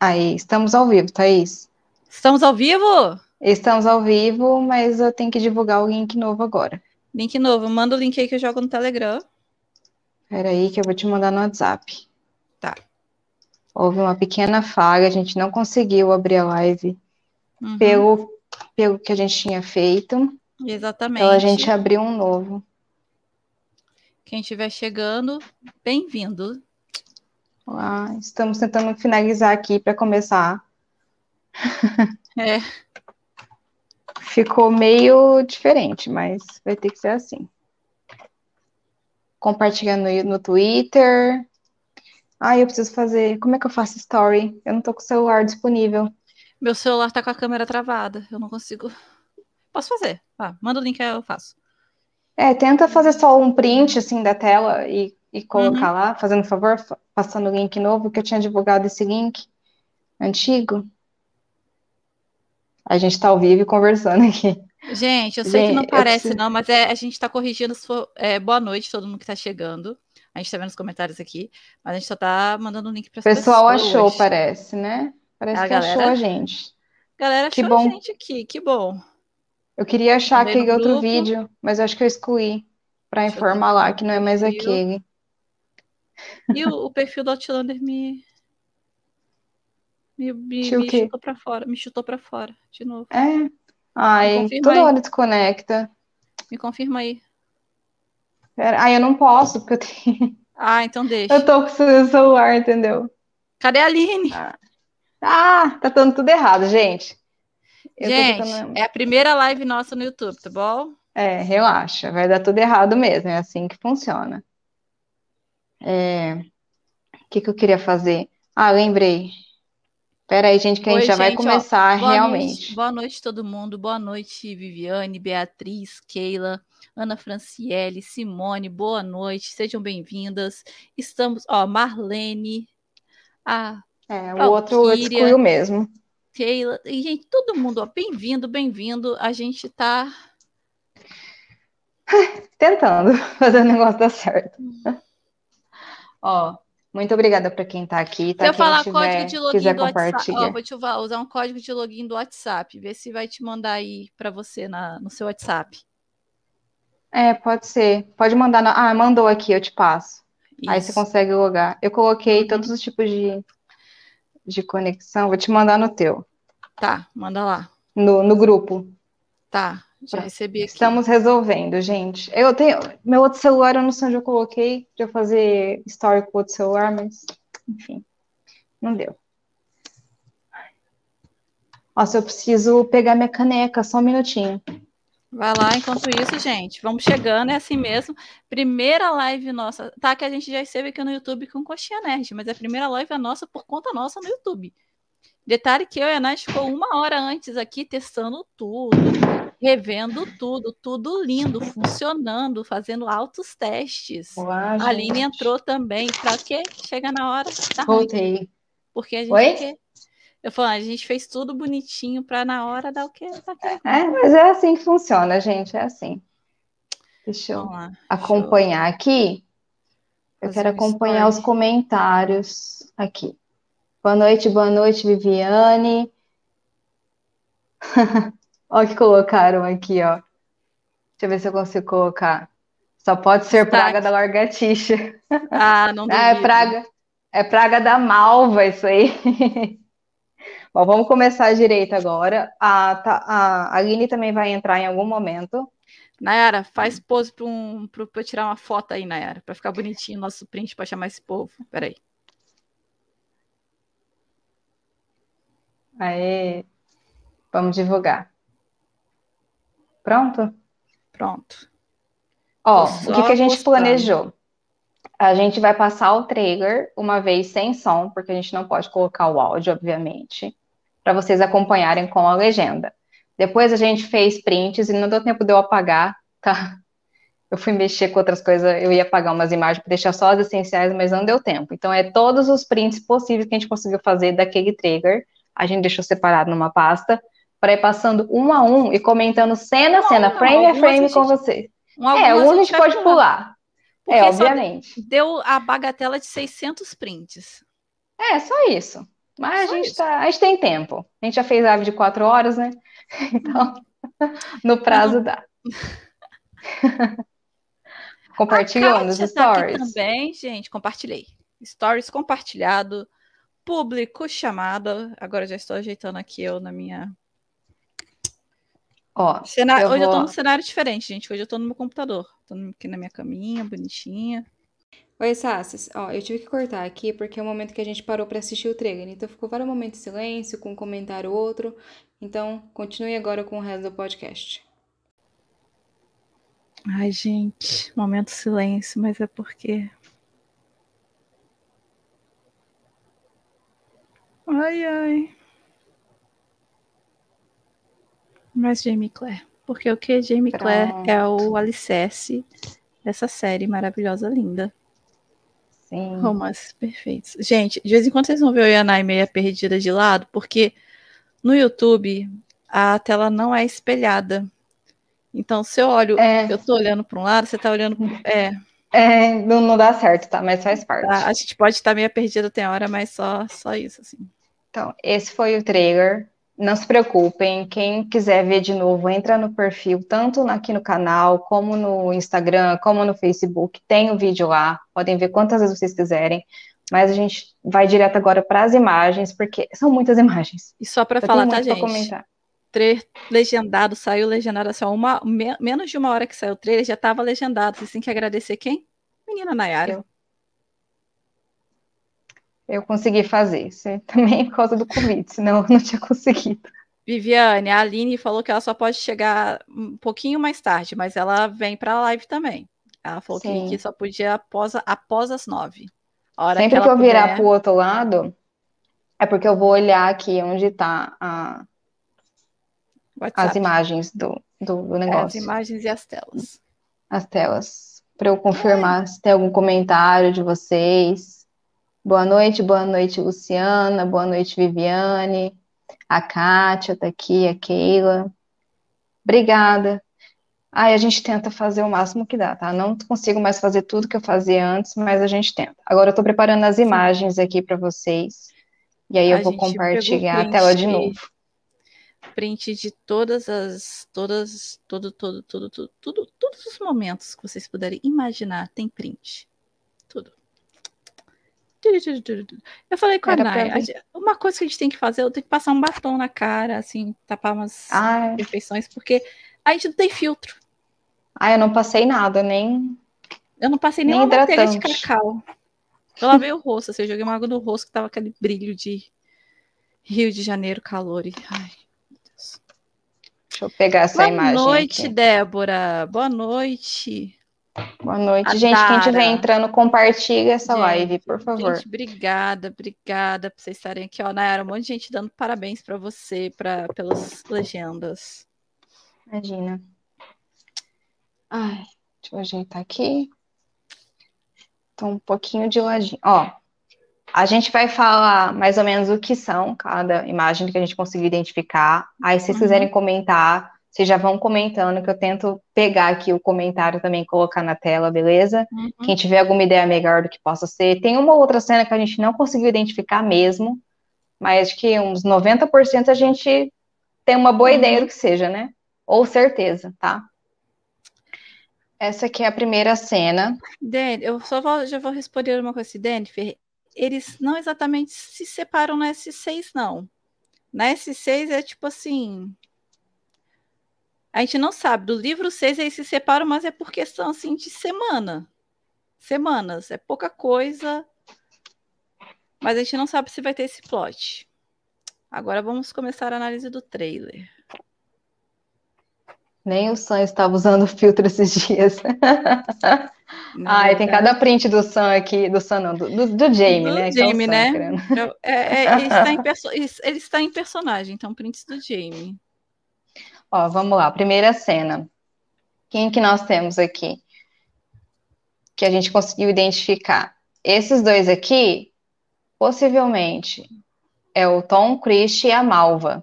Aí, estamos ao vivo, Thaís. Estamos ao vivo? Estamos ao vivo, mas eu tenho que divulgar o link novo agora. Link novo. Manda o link aí que eu jogo no Telegram. Espera aí que eu vou te mandar no WhatsApp. Tá. Houve uma pequena falha, a gente não conseguiu abrir a live Uhum. pelo, pelo que a gente tinha feito. Exatamente. Então a gente abriu um novo. Quem estiver chegando, bem-vindo. Ah, estamos tentando finalizar aqui para começar. É. Ficou meio diferente, mas vai ter que ser assim. Compartilhando no, no Twitter. Ah, eu preciso fazer. Como é que eu faço story? Eu não tô com o celular disponível. Meu celular tá com a câmera travada. Eu não consigo. Posso fazer. Ah, manda o link aí, eu faço. É, tenta fazer só um print assim da tela e, e colocar lá, fazendo favor, fa- passando o link novo, que eu tinha divulgado esse link antigo. A gente tá ao vivo e conversando aqui. Gente, eu sei que Gente, não eu parece, preciso- não, mas é, a gente tá corrigindo. for- é, boa noite, todo mundo que tá chegando. A gente tá vendo os comentários aqui, mas a gente só tá mandando o link para O pessoal achou, parece, né? Parece A que achou galera- a gente. Galera Que achou a bom. gente aqui, que bom. Eu queria achar no aquele outro grupo. vídeo, mas acho que eu excluí para informar lá que não é mais aquele. E o, o perfil do Outlander me. Me, me, me chutou pra fora. Me chutou pra fora, de novo. É. Ai, toda aí. hora desconecta. Me confirma aí. Pera- Ai, eu não posso, porque eu tenho. Ah, então deixa. Eu tô com o seu celular, entendeu? Cadê a Aline? Ah, tá dando tudo errado, gente. Eu Gente, tentando- é a primeira live nossa no YouTube, tá bom? É, relaxa, vai dar tudo errado mesmo, é assim que funciona. É, O que que eu queria fazer? Ah, lembrei. Pera aí, gente, que a gente Oi, já vai gente, ó, começar Boa realmente. noite, boa noite, todo mundo. Boa noite, Viviane, Beatriz, Keila, Ana Franciele, Simone. Boa noite, sejam bem-vindas. Estamos, ó, Marlene, a É, o Ó, outro excluiu mesmo. Keila, e gente, todo mundo, ó, bem-vindo, bem-vindo. A gente tá Tentando fazer o negócio dar certo. Ó, muito obrigada para quem tá aqui, tá? Se eu falar tiver, código de login do WhatsApp, ó, vou te usar um código de login do WhatsApp, ver se vai te mandar aí para você na, no seu WhatsApp. É, pode ser. Pode mandar. na- Ah, mandou aqui, eu te passo. Aí você Isso. consegue logar. Eu coloquei Uhum. todos os tipos de, de conexão. Vou te mandar no teu, Tá, manda lá. no, no grupo. Tá, já Pronto. recebi aqui. Estamos resolvendo, gente. Eu tenho. Meu outro celular, eu não sei onde eu coloquei para fazer story com outro celular, mas enfim, não deu. Nossa, eu preciso pegar minha caneca, só um minutinho. Vai lá, enquanto isso, gente, vamos chegando, é assim mesmo. Primeira live nossa, tá? Que a gente já esteve aqui no YouTube com Coxinha Nerd, mas a primeira live é nossa por conta nossa no YouTube. Detalhe que eu e a Nath ficou uma hora antes aqui testando tudo, revendo tudo, tudo lindo, funcionando, fazendo altos testes. Olá, A Aline entrou também, pra quê? Chega na hora, tá ruim. Voltei. Porque a gente Oi? Eu falo, a gente fez tudo bonitinho pra na hora dar o quê? Tá. É, mas é assim que funciona, gente, é assim. Deixa eu lá. acompanhar aqui. Eu fazer quero acompanhar os comentários aqui. Boa noite, boa noite, Viviane. Olha o que colocaram aqui, ó. Deixa eu ver se eu consigo colocar. Só pode ser Destaque. praga da lagartixa. Ah, não Ah, é praga, é praga da malva isso aí. Bom, vamos começar direito agora. A, tá- a Aline também vai entrar em algum momento. Nayara, faz pose para um, pra pra eu tirar uma foto aí, Nayara, para ficar bonitinho o nosso print para chamar esse povo. Peraí. Aí, vamos divulgar. Pronto? Pronto. Ó, o que que a gente postando. planejou? A gente vai passar o trailer uma vez sem som, porque a gente não pode colocar o áudio, obviamente, para vocês acompanharem com a legenda. Depois a gente fez prints e não deu tempo de eu apagar, tá? Eu fui mexer com outras coisas, eu ia apagar umas imagens para deixar só as essenciais, mas não deu tempo. Então é todos os prints possíveis que a gente conseguiu fazer daquele trailer. A gente deixou separado numa pasta para ir passando um a um e comentando cena a Um a cena, um, frame a frame a com vocês. Um É, um a gente pode pular. Porque É, só obviamente. Deu a bagatela de 600 prints. É, só isso. Mas a gente, tá, a gente tem tempo. A gente já fez live de quatro horas, né? Então, no prazo dá. Compartilhou nos stories. Tá também, gente, compartilhei. Stories compartilhado, público chamado. Agora já estou ajeitando aqui eu na minha. Ó, cenário... eu Hoje vou... eu tô num cenário diferente, gente. Hoje eu tô no meu computador. Tô aqui na minha caminha, bonitinha. Oi, Sassis. Ó, eu tive que cortar aqui porque é o momento que a gente parou para assistir o trailer. Então ficou vários momentos de silêncio, com um comentário outro. Então, continue agora com o resto do podcast. Ai, gente, momento silêncio, mas é porque. Ai, ai. Mas Jamie Clare. Porque o que Jamie Clare é o alicerce dessa série maravilhosa, linda. Sim. Romances perfeitos. Gente, de vez em quando vocês vão ver o Yanai meia perdida de lado, porque no YouTube a tela não é espelhada. Então, se eu olho, é. eu tô olhando para um lado, você tá olhando é. É, não, não dá certo, tá? Mas faz parte. Tá, a gente pode estar meio perdida tem hora, mas só, só isso, assim. Então, esse foi o trailer. Não se preocupem, quem quiser ver de novo, entra no perfil, tanto aqui no canal, como no Instagram, como no Facebook, tem o vídeo lá, podem ver quantas vezes vocês quiserem, mas a gente vai direto agora para as imagens, porque são muitas imagens. E só para falar, tá, gente? Comentar trailer legendado, saiu legendado assim, uma, me, menos de uma hora que saiu o trailer, já estava legendado. Vocês têm que agradecer quem? Menina Nayara. Eu, eu consegui fazer, isso é também por causa do Covid, senão eu não tinha conseguido. Viviane, a Aline falou que ela só pode chegar um pouquinho mais tarde, mas ela vem para a live também. Ela falou que, que, só podia após, após as nove. Sempre que, que eu puder... virar para o outro lado, é porque eu vou olhar aqui onde está a, as imagens do, do, do, negócio. As imagens e as telas. As telas. Para eu confirmar se tem algum comentário de vocês. Boa noite, boa noite, Luciana. Boa noite, Viviane. A Kátia tá aqui, a Keila. Obrigada. Aí a gente tenta fazer o máximo que dá, tá? Não consigo mais fazer tudo que eu fazia antes, mas a gente tenta. Agora eu tô preparando as imagens aqui para vocês. E aí eu a vou compartilhar a tela de novo print de todas as todas todo todo todo tudo, tudo todos os momentos que vocês puderem imaginar tem print eu falei com Era a Nai, uma coisa que a gente tem que fazer, eu tenho que passar um batom na cara, assim, tapar umas Ai. imperfeições, porque a gente não tem filtro. Ah, eu não passei nada, nem. Eu não passei nem nenhuma manteiga de cacau. Eu lavei o rosto, assim, eu joguei uma água no rosto que tava aquele brilho de Rio de Janeiro, calor. E... Ai. Deixa eu pegar essa Boa imagem. Boa noite, aqui. Débora. Boa noite. Boa noite, a gente. Quem estiver entrando, compartilha essa gente, live, por favor. Gente, obrigada, obrigada por vocês estarem aqui. Ó, Nayara, um monte de gente dando parabéns para você pra, pelas legendas. Imagina. Ai, deixa eu ajeitar aqui. Tô um pouquinho de ladinho. Ó, a gente vai falar mais ou menos o que são cada imagem que a gente conseguiu identificar. Aí, se vocês uhum. quiserem comentar, vocês já vão comentando, que eu tento pegar aqui o comentário também colocar na tela, beleza? Uhum. Quem tiver alguma ideia melhor do que possa ser. Tem uma outra cena que a gente não conseguiu identificar mesmo, mas acho que uns 90% a gente tem uma boa uhum. ideia do que seja, né? Ou certeza, tá? Essa aqui é a primeira cena. Dani, eu só vou, já vou responder uma coisa assim, Dani, eles não exatamente se separam na S6, não. Na S6 é tipo assim. A gente não sabe. Do livro 6 eles se separam, mas é por questão assim de semana. Semanas. É pouca coisa. Mas a gente não sabe se vai ter esse plot. Agora vamos começar a análise do trailer. Nem o Sam estava usando filtro esses dias. Ai, tem cada print do Sam aqui, do Sam não, do, do, do Jamie, do né? Jamie, é Sam, né? É, é, ele, está perso... ele está em personagem, então prints do Jamie. Ó, vamos lá, primeira cena. Quem que nós temos aqui? Que a gente conseguiu identificar. Esses dois aqui, possivelmente, é o Tom Christie e a Malva.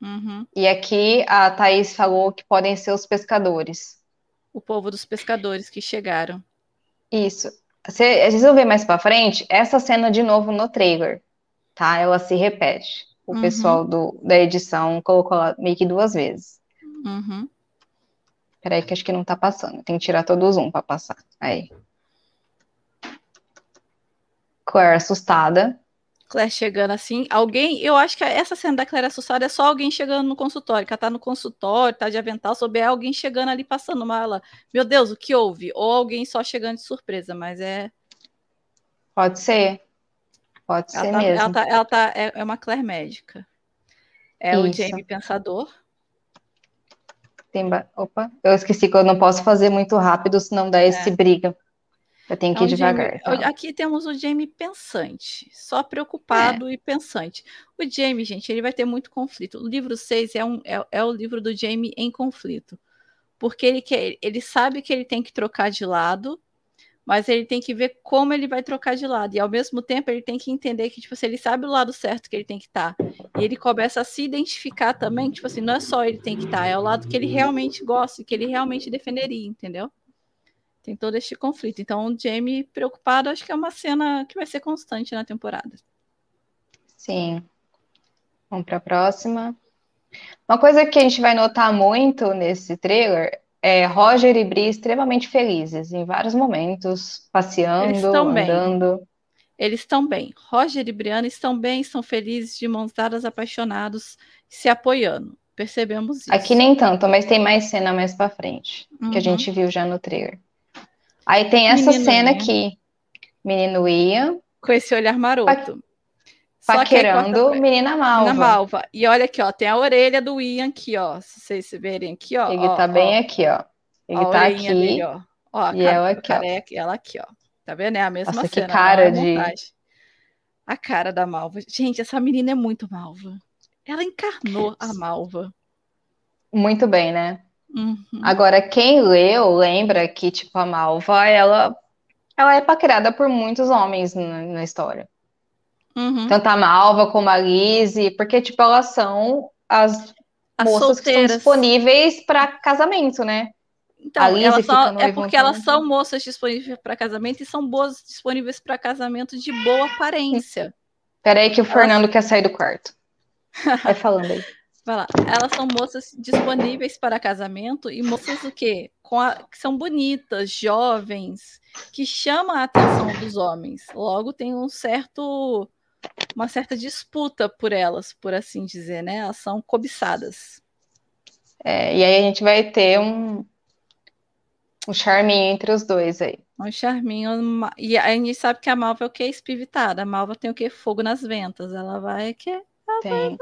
Uhum. E aqui a Thaís falou que podem ser os pescadores. O povo dos pescadores que chegaram. Isso. Vocês vão ver mais pra frente essa cena de novo no trailer. tá? Ela se repete. O Uhum. pessoal do, da edição colocou lá meio que duas vezes. Uhum. Peraí, que acho que não tá passando. Tem que tirar todo o zoom pra passar. Aí. Claire assustada. Claire chegando assim, alguém, eu acho que essa cena da Claire assustada é só alguém chegando no consultório, que ela tá no consultório, tá de avental, souber alguém chegando ali passando uma ela, meu Deus, o que houve? Ou alguém só chegando de surpresa, mas é, Pode ser. Pode ela ser tá, mesmo. ela tá, ela tá- é, é uma Claire médica. É o Isso. Jamie pensador. Tem ba- Opa, eu esqueci que eu não posso fazer muito rápido, senão dá esse briga. Eu tenho que É ir o devagar. Jamie- tá? aqui temos o Jamie pensante, só preocupado e pensante. O Jamie, gente, ele vai ter muito conflito. O livro 6 é, um, é, é o livro do Jamie em conflito. Porque ele quer, ele sabe que ele tem que trocar de lado, mas ele tem que ver como ele vai trocar de lado. E ao mesmo tempo ele tem que entender que, tipo assim, ele sabe o lado certo que ele tem que estar. E ele começa a se identificar também, tipo assim, não é só ele tem que estar, é o lado que ele realmente gosta, que ele realmente defenderia, entendeu? Tem todo este conflito. Então, o Jamie preocupado, acho que é uma cena que vai ser constante na temporada. Sim. Vamos para a próxima. Uma coisa que a gente vai notar muito nesse trailer é Roger e Bree extremamente felizes em vários momentos, Eles passeando, estão bem. andando. Eles estão bem. Roger e Brianna estão bem, estão felizes, de mãos dadas, apaixonados, se apoiando. Percebemos isso. Aqui nem tanto, mas tem mais cena mais pra frente, que a Uhum. gente viu já no trailer. Aí tem essa Menino cena Ian. aqui. Menino Ian Com esse olhar maroto. Que paquerando menina malva. Malva. E olha aqui, ó, tem a orelha do Ian aqui, ó. Se vocês verem aqui, ó. Ele ó, tá ó, bem aqui, ó. Ele a tá aqui. dele, ó. Ó, e cara- ela aqui, ó. careca, ela aqui, ó. Tá vendo? É a mesma Nossa, que cena. não cara é de- montagem. A cara da malva. Gente, essa menina é muito malva. Ela encarnou a malva. Muito bem, né? Uhum. Agora, quem leu lembra que, tipo, a Malva, ela, ela é paquerada por muitos homens na, na história. Uhum. Tanto a Malva como a Lizzie, porque, tipo, elas são as As moças que estão solteiras. disponíveis para casamento, né? Então, elas são, é porque elas são moças disponíveis para casamento e são boas disponíveis para casamento de boa aparência. Peraí que o Fernando quer sair do quarto. Vai falando aí. Vai lá. Elas são moças disponíveis para casamento e moças o quê? Com a- que são bonitas, jovens, que chamam a atenção dos homens. Logo tem um certo uma certa disputa por elas, por assim dizer, né? Elas são cobiçadas. É, e aí a gente vai ter um, um charminho entre os dois aí. Um charminho. E a gente sabe que a Malva é o que? Espivitada. A Malva tem o que? Fogo nas ventas. Ela vai que Tem.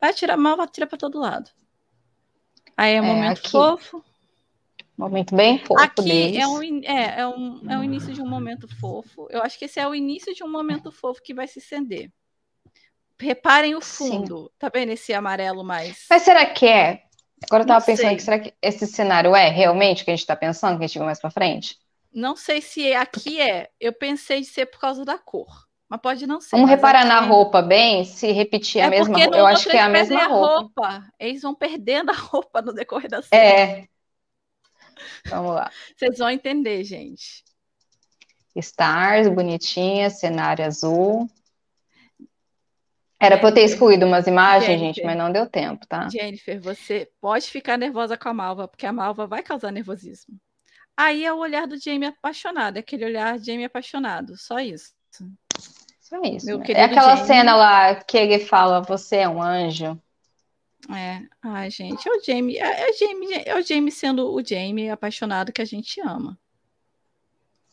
vai tirar a Malva, tira para todo lado. Aí é um É, momento aqui. fofo. Momento bem fofo Aqui deles. é um, é, é, um, é o início de um momento fofo. Eu acho que esse é o início de um momento fofo que vai se estender. Reparem o Sim. fundo. Tá vendo esse amarelo mais? Mas será que é? Agora eu Não tava pensando sei. que será que esse cenário é realmente o que a gente tá pensando, que a gente viu mais pra frente? Não sei se aqui é. Eu pensei de ser por causa da cor. Mas pode não ser. Vamos reparar na aqui- roupa bem, se repetir a É mesma roupa. Eu acho que é a mesma roupa. Eles vão perdendo a roupa no decorrer da cena. É. Vamos lá. Vocês vão entender, gente. Stars, bonitinha, cenário azul. Era pra eu ter excluído umas imagens, Jennifer. gente, mas não deu tempo, tá? Jennifer, você pode ficar nervosa com a Malva, porque a Malva vai causar nervosismo. Aí é o olhar do Jamie apaixonado, é aquele olhar Jamie apaixonado, só isso. Só isso. Meu né? É aquela Jamie. cena lá que ele fala, você é um anjo. É, ai, gente, é o Jamie, é, é o Jamie, é o Jamie sendo o Jamie apaixonado que a gente ama.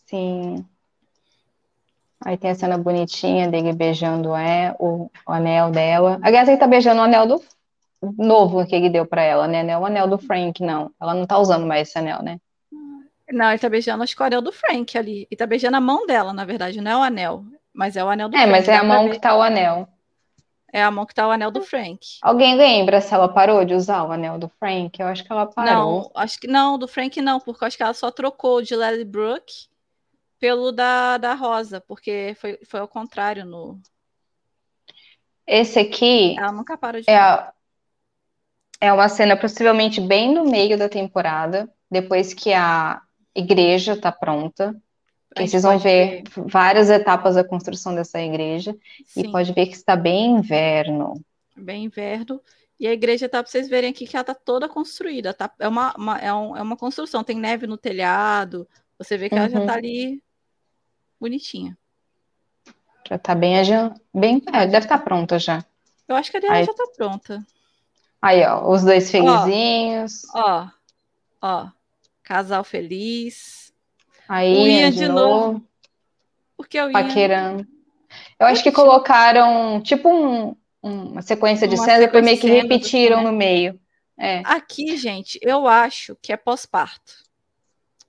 Sim. Aí tem a cena bonitinha dele beijando é, o, o anel dela. Aliás, ele tá beijando o anel do novo que ele deu pra ela, né? Não é o anel do Frank, não. Ela não tá usando mais esse anel, né? Não, ele tá beijando acho que o anel do Frank ali. Ele tá beijando a mão dela, na verdade, não é o anel, mas é o anel do É, Frank. mas é a mão que tá o anel. É a mão que tá o anel do Frank. Alguém lembra se ela parou de usar o anel do Frank? Eu acho que ela parou. Não, acho que não, do Frank não, porque eu acho que ela só trocou de Lily Brooke pelo da, da Rosa, porque foi, foi ao contrário no. Esse aqui Ela nunca parou de é, a- é uma cena possivelmente bem no meio da temporada, depois que a igreja tá pronta. Vocês vão ver, ver, várias etapas da construção dessa igreja Sim. e pode ver que está bem inverno. Bem inverno. E a igreja tá para vocês verem aqui que ela tá toda construída. Tá, é, uma, uma é, um, é, uma construção, tem neve no telhado. Você vê que uhum. ela já tá uhum. ali bonitinha. Já tá bem, bem é, deve estar tá pronta já. Eu acho que a dela Aí... já tá pronta. Aí, ó, os dois felizinhos. Ó, ó, ó casal feliz. Aí, o Ian de, de novo. novo. Por que o Ian? Paquerando. Eu acho que colocaram, tipo, um, uma sequência de uma cenas, depois meio que repetiram no meio. É. Aqui, gente, eu acho que é pós-parto.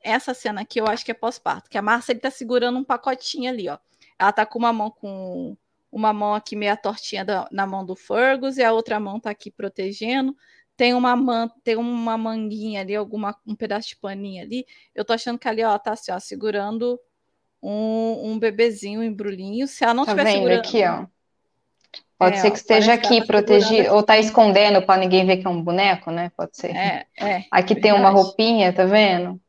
Essa cena aqui eu acho que é pós-parto, que a Márcia ele tá segurando um pacotinho ali, ó. Ela tá com uma mão com uma mão aqui meia tortinha da, na mão do Fergus e a outra mão tá aqui protegendo. Tem uma man, tem uma manguinha ali, alguma um pedaço de paninha ali. Eu tô achando que ali, ó, tá assim, ó, segurando um, um bebezinho, um embrulhinho. Se ela não tá tiver segurando... aqui, ó. Pode é, ser que esteja aqui tá protegido, ou tá escondendo para ninguém ver que é um boneco, né? Pode ser. É, é. Aqui tem uma roupinha, tá vendo?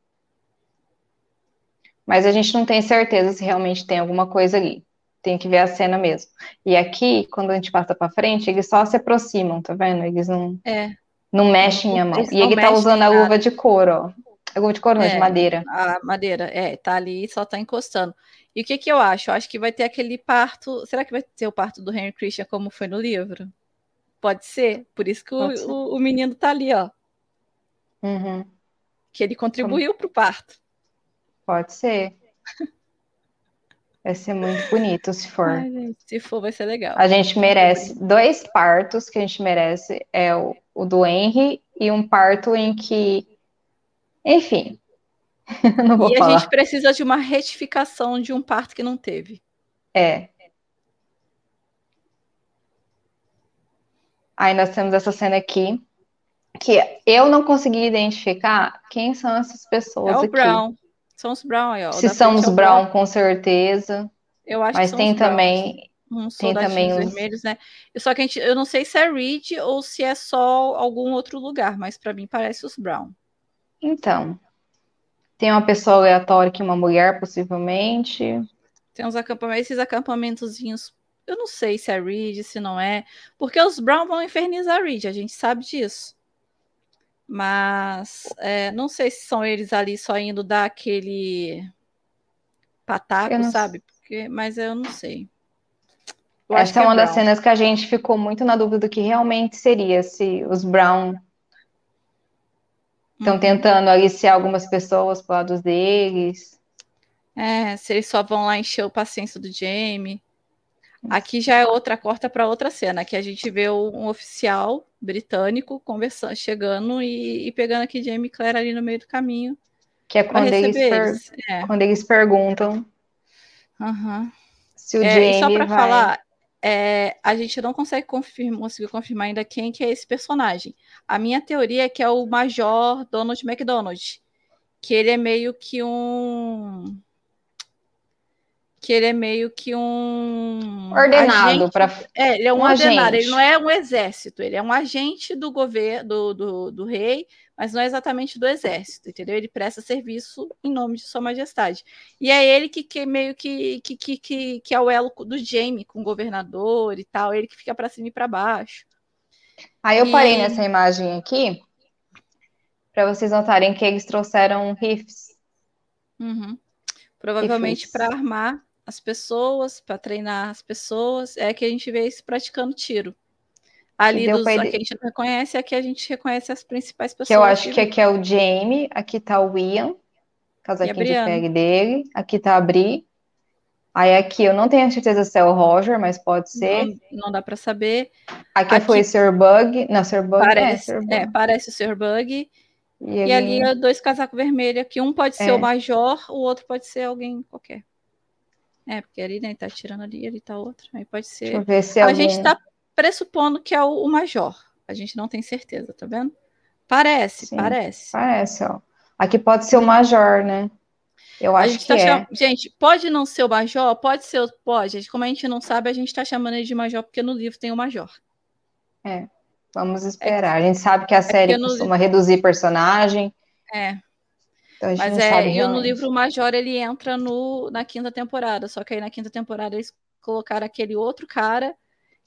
Mas a gente não tem certeza se realmente tem alguma coisa ali. Tem que ver a cena mesmo. E aqui, quando a gente passa para frente, eles só se aproximam, tá vendo? Eles não, é. Não mexem a mão. E ele tá usando a luva de couro, ó. A luva de couro, não, é, de madeira. A madeira, é, tá ali, só tá encostando. E o que, que eu acho? Eu acho que vai ter aquele parto. Será que vai ter o parto do Henry Christian como foi no livro? Pode ser. Por isso que o, o, o, menino tá ali, ó. Uhum. Que ele contribuiu para o parto. Pode ser. Vai ser muito bonito se for. Ai, gente, se for, vai ser legal. A gente merece dois partos que a gente merece. É o, o do Henry e um parto em que. Enfim, não vou e falar. a gente precisa de uma retificação de um parto que não teve. É. Aí nós temos essa cena aqui, que eu não consegui identificar quem são essas pessoas. É o aqui. Brown. São os Brown aí, ó. Se são os Brown, Brown, com certeza. Eu acho Mas que tem também. Uns tem também os vermelhos, né? Só que a gente, eu não sei se é Reed ou se é só algum outro lugar, mas para mim parece os Brown. Então, tem uma pessoa aleatória que é uma mulher, possivelmente. Tem uns acampamentos, esses acampamentozinhos. Eu não sei se é Reed, se não é. Porque os Brown vão infernizar Reed, a gente sabe disso. Mas é, não sei se são eles ali só indo dar aquele pataco, sabe? Porque, mas eu não sei. Eu Essa é uma Brown. das cenas que a gente ficou muito na dúvida do que realmente seria se os Brown Estão uhum. tentando aliciar algumas pessoas para lado deles. É, se eles só vão lá encher o paciência do Jamie. Aqui já é outra, corta para outra cena, que a gente vê um oficial britânico conversando, chegando e, e pegando aqui Jamie e Claire ali no meio do caminho. Que é quando, eles, eles. É. quando eles perguntam uhum. se o é, Jamie Só para vai... falar, é, a gente não consegue confirmar, conseguir confirmar ainda quem que é esse personagem. A minha teoria é que é o Major Donald McDonald, que ele é meio que um que ele é meio que um ordenado para é, ele é um, um ordenado, agente. ele não é um exército, ele é um agente do governo do, do, do rei, mas não é exatamente do exército, entendeu? Ele presta serviço em nome de Sua Majestade. E é ele que, que meio que, que, que, que é o elo do Jamie com o governador e tal, ele que fica para cima e para baixo. Aí eu e... parei nessa imagem aqui para vocês notarem que eles trouxeram riffs. Uhum. Provavelmente para armar as pessoas, para treinar as pessoas, é que a gente vê isso praticando tiro. Ali dos, aqui a gente não reconhece, aqui a gente reconhece as principais pessoas. Que eu acho que aqui é o Jamie, aqui tá o Ian, casaquinho de pegue dele, aqui tá a Bri. Aí aqui eu não tenho certeza se é o Roger, mas pode ser. Não, não dá para saber. Aqui, aqui, foi o Sr. Bug. Não, Sr. Bug parece, é, Bug. é, parece o Sr. Bug. E, e ali é dois casacos vermelhos, que um pode ser é. o Major, o outro pode ser alguém qualquer. É, porque ali, né, tá tirando ali, ali tá outro. Aí pode ser. Deixa eu ver se a alguém... gente tá pressupondo que é o, o Major. A gente não tem certeza, tá vendo? Parece, Sim, parece. Parece, ó. Aqui pode ser o Major, né? Eu acho que tá é. Cham... Gente, pode não ser o Major? Pode ser, pode. Como a gente não sabe, a gente tá chamando ele de Major porque no livro tem o Major. É. Vamos esperar. É, a gente sabe que a é série costuma no... reduzir personagem. É. Então Mas é, e no livro o Major ele entra no, na quinta temporada, só que aí na quinta temporada eles colocaram aquele outro cara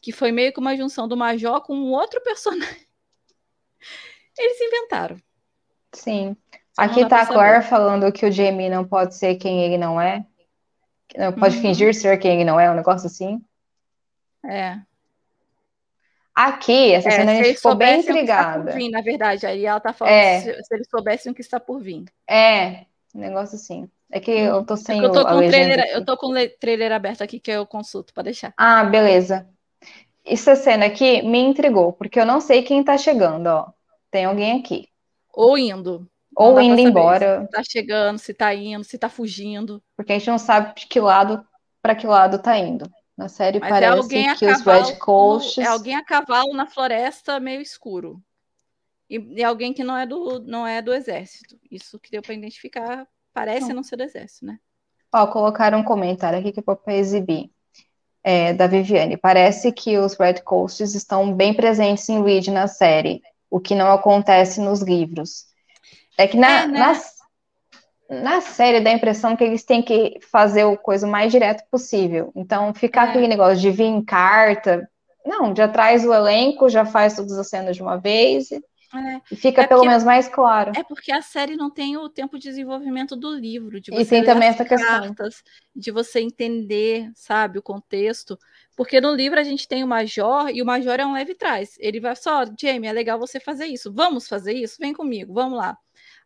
que foi meio que uma junção do Major com um outro personagem. Eles inventaram. Sim. Só Aqui tá a. Claire falando que o Jamie não pode ser quem ele não é. Não pode Uhum. fingir ser quem ele não é, um negócio assim. É. Aqui, essa É, cena a gente ficou bem intrigada. vir, na verdade. Aí ela tá falando É. se, se eles soubessem o que está por vir. É, um negócio assim. É que eu tô sem Uhum. eu tô o- com trailer, aqui. eu tô com o le- trailer aberto aqui que eu consulto para deixar. Ah, beleza. Essa cena aqui me intrigou, porque eu não sei quem tá chegando, ó. Tem alguém aqui. Ou indo. Ou indo embora, Se tá chegando, se tá indo, se tá fugindo. porque a gente não sabe de que lado para que lado tá indo. Na série Mas é parece alguém a que os. Red Coasts É alguém a cavalo na floresta meio escuro. E, e alguém que não é do, não é do exército. Isso que deu para identificar. Parece Não. não ser do exército, né? Ó, colocaram um comentário aqui que é para exibir. É, da Viviane. Parece que os Red Coasts estão bem presentes em Reed na série, o que não acontece nos livros. É que na, É, né? na, na série dá a impressão que eles têm que fazer o coisa o mais direto possível. Então, ficar É. aquele negócio de vir em carta. Não, já traz o elenco, já faz todas as cenas de uma vez e, É. e fica É pelo porque- menos mais claro. É porque a série não tem o tempo de desenvolvimento do livro, de E você tem ler também essa questão. cartas, de você entender, sabe, o contexto. Porque no livro a gente tem o Major e o Major é um leve trás. Ele vai só, Jamie, é legal você fazer isso. Vamos fazer isso? Vem comigo, vamos lá.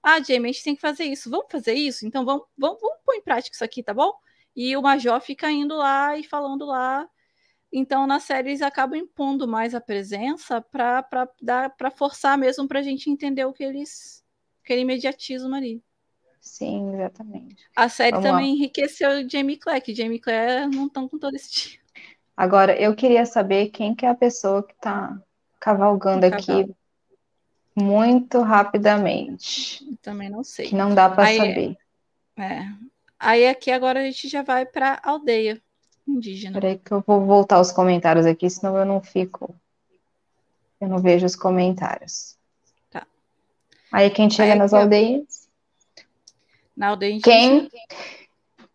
Ah, Jamie, a gente tem que fazer isso. Vamos fazer isso? Então vamos, vamos, vamos pôr em prática isso aqui, tá bom? E o Major fica indo lá e falando lá. Então, na série, eles acabam impondo mais a presença para forçar mesmo para a gente entender o que eles. aquele imediatismo ali. Sim, exatamente. A série Vamos lá. também enriqueceu o Jamie que Jamie Clare não estão com todo esse tipo. Agora, eu queria saber quem que é a pessoa que tá cavalgando aqui. Muito rapidamente, Também não sei. não dá para Aí- saber. É. Aí aqui agora a gente já vai para aldeia indígena. Peraí que eu vou voltar os comentários aqui, senão eu não fico. Eu não vejo os comentários. Tá. Aí quem chega Aí nas ó. aldeias. Na aldeia indígena. Quem,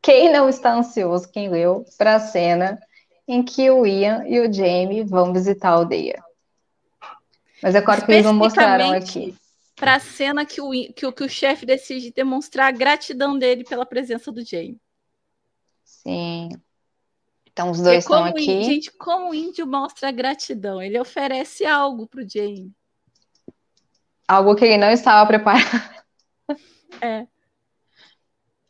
quem não está ansioso, quem leu, para a cena em que o Ian e o Jamie vão visitar a aldeia. Mas é claro que eles não mostraram aqui. Para a cena que o, que, o, que o chefe decide demonstrar a gratidão dele pela presença do Jamie. Sim. Então os dois estão o aqui. índio- gente, como o índio mostra gratidão? Ele oferece algo pro Jamie. Algo que ele não estava preparado. É.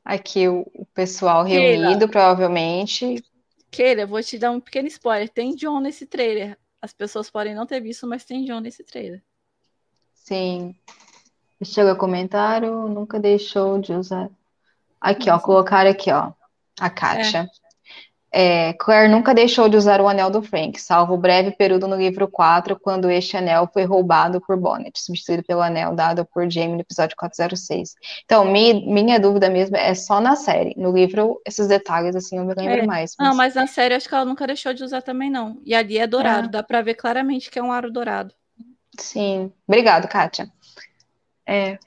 Aqui o, o pessoal reunido, provavelmente. Keira, vou te dar um pequeno spoiler. Tem John nesse trailer. As pessoas podem não ter visto, mas tem John nesse trailer. Sim. Chega comentário, nunca deixou de usar. Aqui, ó, colocaram aqui, ó. A Kátia. É, Claire nunca deixou de usar o anel do Frank, salvo o breve período no livro 4, quando este anel foi roubado por Bonnet, substituído pelo anel dado por Jamie no episódio 406. Então, mi- minha dúvida mesmo é só na série. No livro, esses detalhes, assim, eu me lembro É. mais. Não, mas na série acho que ela nunca deixou de usar também, não. E ali é dourado, É. dá pra ver claramente que é um aro dourado. Sim. Obrigado, Kátia. É.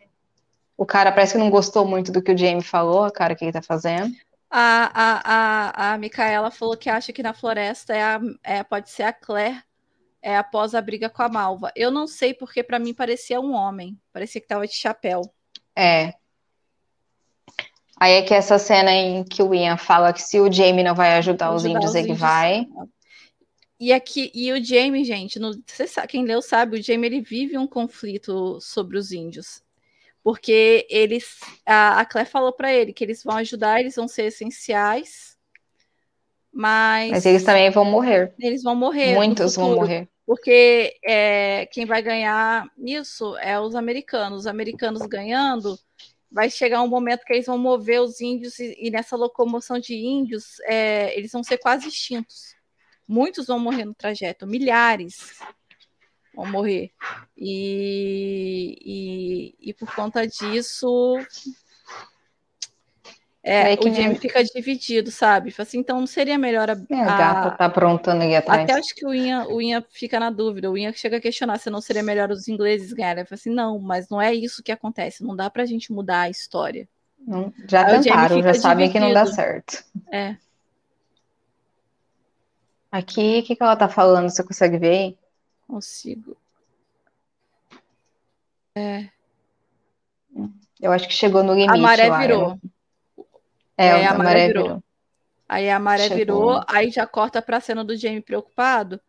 O cara parece que não gostou muito do que o Jamie falou, a cara que ele tá fazendo. A, a, a, a Micaela falou que acha que na floresta é a, é, pode ser a Claire é, após a briga com a Malva. Eu não sei porque pra mim parecia um homem. Parecia que tava de chapéu. É. Aí é que essa cena em que o Ian fala que se o Jamie não vai ajudar os Ajudar índios, os ele índios. vai. E aqui e o Jamie, gente, você sabe, quem leu sabe, o Jamie ele vive um conflito sobre os índios. Porque eles a, a Claire falou pra ele que eles vão ajudar, eles vão ser essenciais, mas, Mas eles também vão morrer. eles vão morrer. Muitos vão futuro. morrer. Porque é, quem vai ganhar nisso é os americanos. Os americanos ganhando, vai chegar um momento que eles vão mover os índios, e, e nessa locomoção de índios, é, eles vão ser quase extintos. Muitos vão morrer no trajeto, milhares vão morrer. E, e, e por conta disso, É, Aí que o Jamie fica dividido, sabe? Fala Assim, então não seria melhor a, É, a gata tá aprontando ali atrás. Até acho que o Ian, o Ian fica na dúvida. O Ian chega a questionar se não seria melhor os ingleses ganharem. Ele fala assim, não, mas não é isso que acontece. Não dá pra gente mudar a história. Não- já Aí tentaram, já sabem que não dá certo. É. Aqui, o que, que ela tá falando? Você consegue ver aí? Consigo. Eu acho que chegou no limite A maré lá. virou. É, É, a, maré virou. Aí a maré Chegou. virou, aí já corta pra cena do Jamie preocupado.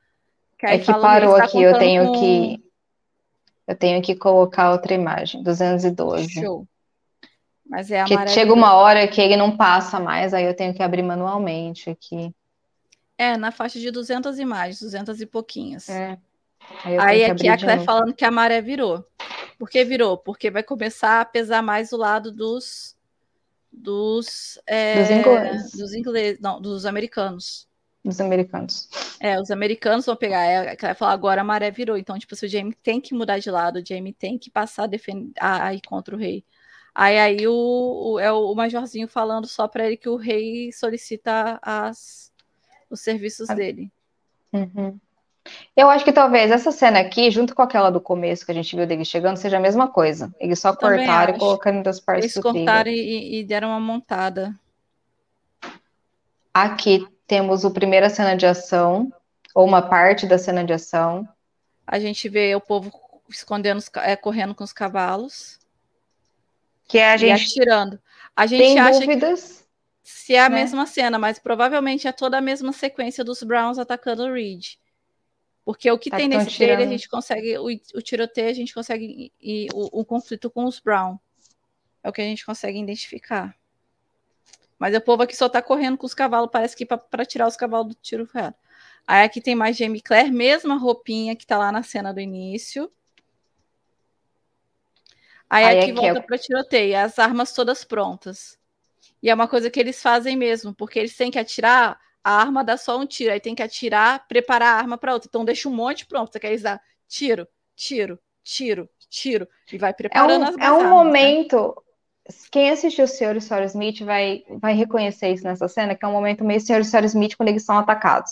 Que É que parou está aqui, eu tenho com- que. Eu tenho que colocar outra imagem, 212. Show. Mas é a Porque maré chega virou. uma hora que ele não passa mais, aí eu tenho que abrir manualmente aqui. É, na faixa de 200 imagens, 200 e pouquinhos. É. Aí Aí aqui a Claire falando que a maré virou. Por que virou? Porque vai começar a pesar mais o lado dos dos é, Dos ingleses. dos ingleses, não, dos americanos. Dos americanos. É, os americanos vão pegar. É, a Claire fala, agora a maré virou. Então, tipo, se o Jamie tem que mudar de lado, o Jamie tem que passar a defender a, a ir contra o rei. Aí aí o, o- é o, majorzinho falando só para ele que o rei solicita as os serviços Ah. dele. Uhum. Eu acho que talvez essa cena aqui, junto com aquela do começo que a gente viu dele chegando, seja a mesma coisa. Eles só Também cortaram e colocaram das partes Eles do cortaram e, e deram uma montada. Aqui temos o primeira cena de ação, ou uma parte da cena de ação. A gente vê o povo escondendo, é, correndo com os cavalos Que a e gente atirando. A gente tem acha dúvidas. que se é a né? mesma cena, mas provavelmente é toda a mesma sequência dos Browns atacando o Reed. Porque o que Tá, tem nesse trailer, a tirando. gente consegue, o, o tiroteio, a gente consegue, e, o, o conflito com os Brown. É o que a gente consegue identificar. Mas o povo aqui só tá correndo com os cavalos, parece que para tirar os cavalos do tiro real. Aí aqui tem mais Jamie Claire, mesma roupinha que tá lá na cena do início. Aí, Aí aqui aqui volta é- para tiroteio, as armas todas prontas. E é uma coisa que eles fazem mesmo, porque eles têm que atirar, a arma dá só um tiro, aí tem que atirar, preparar a arma para outra. Então deixa um monte pronto, você quer usar tiro, tiro, tiro, tiro, e vai É preparando um, as é um armas, né? momento. Quem assistiu o Sr. e Sra. Smith vai, vai reconhecer isso nessa cena, que é um momento meio Sr. e Sra. Smith quando eles são atacados.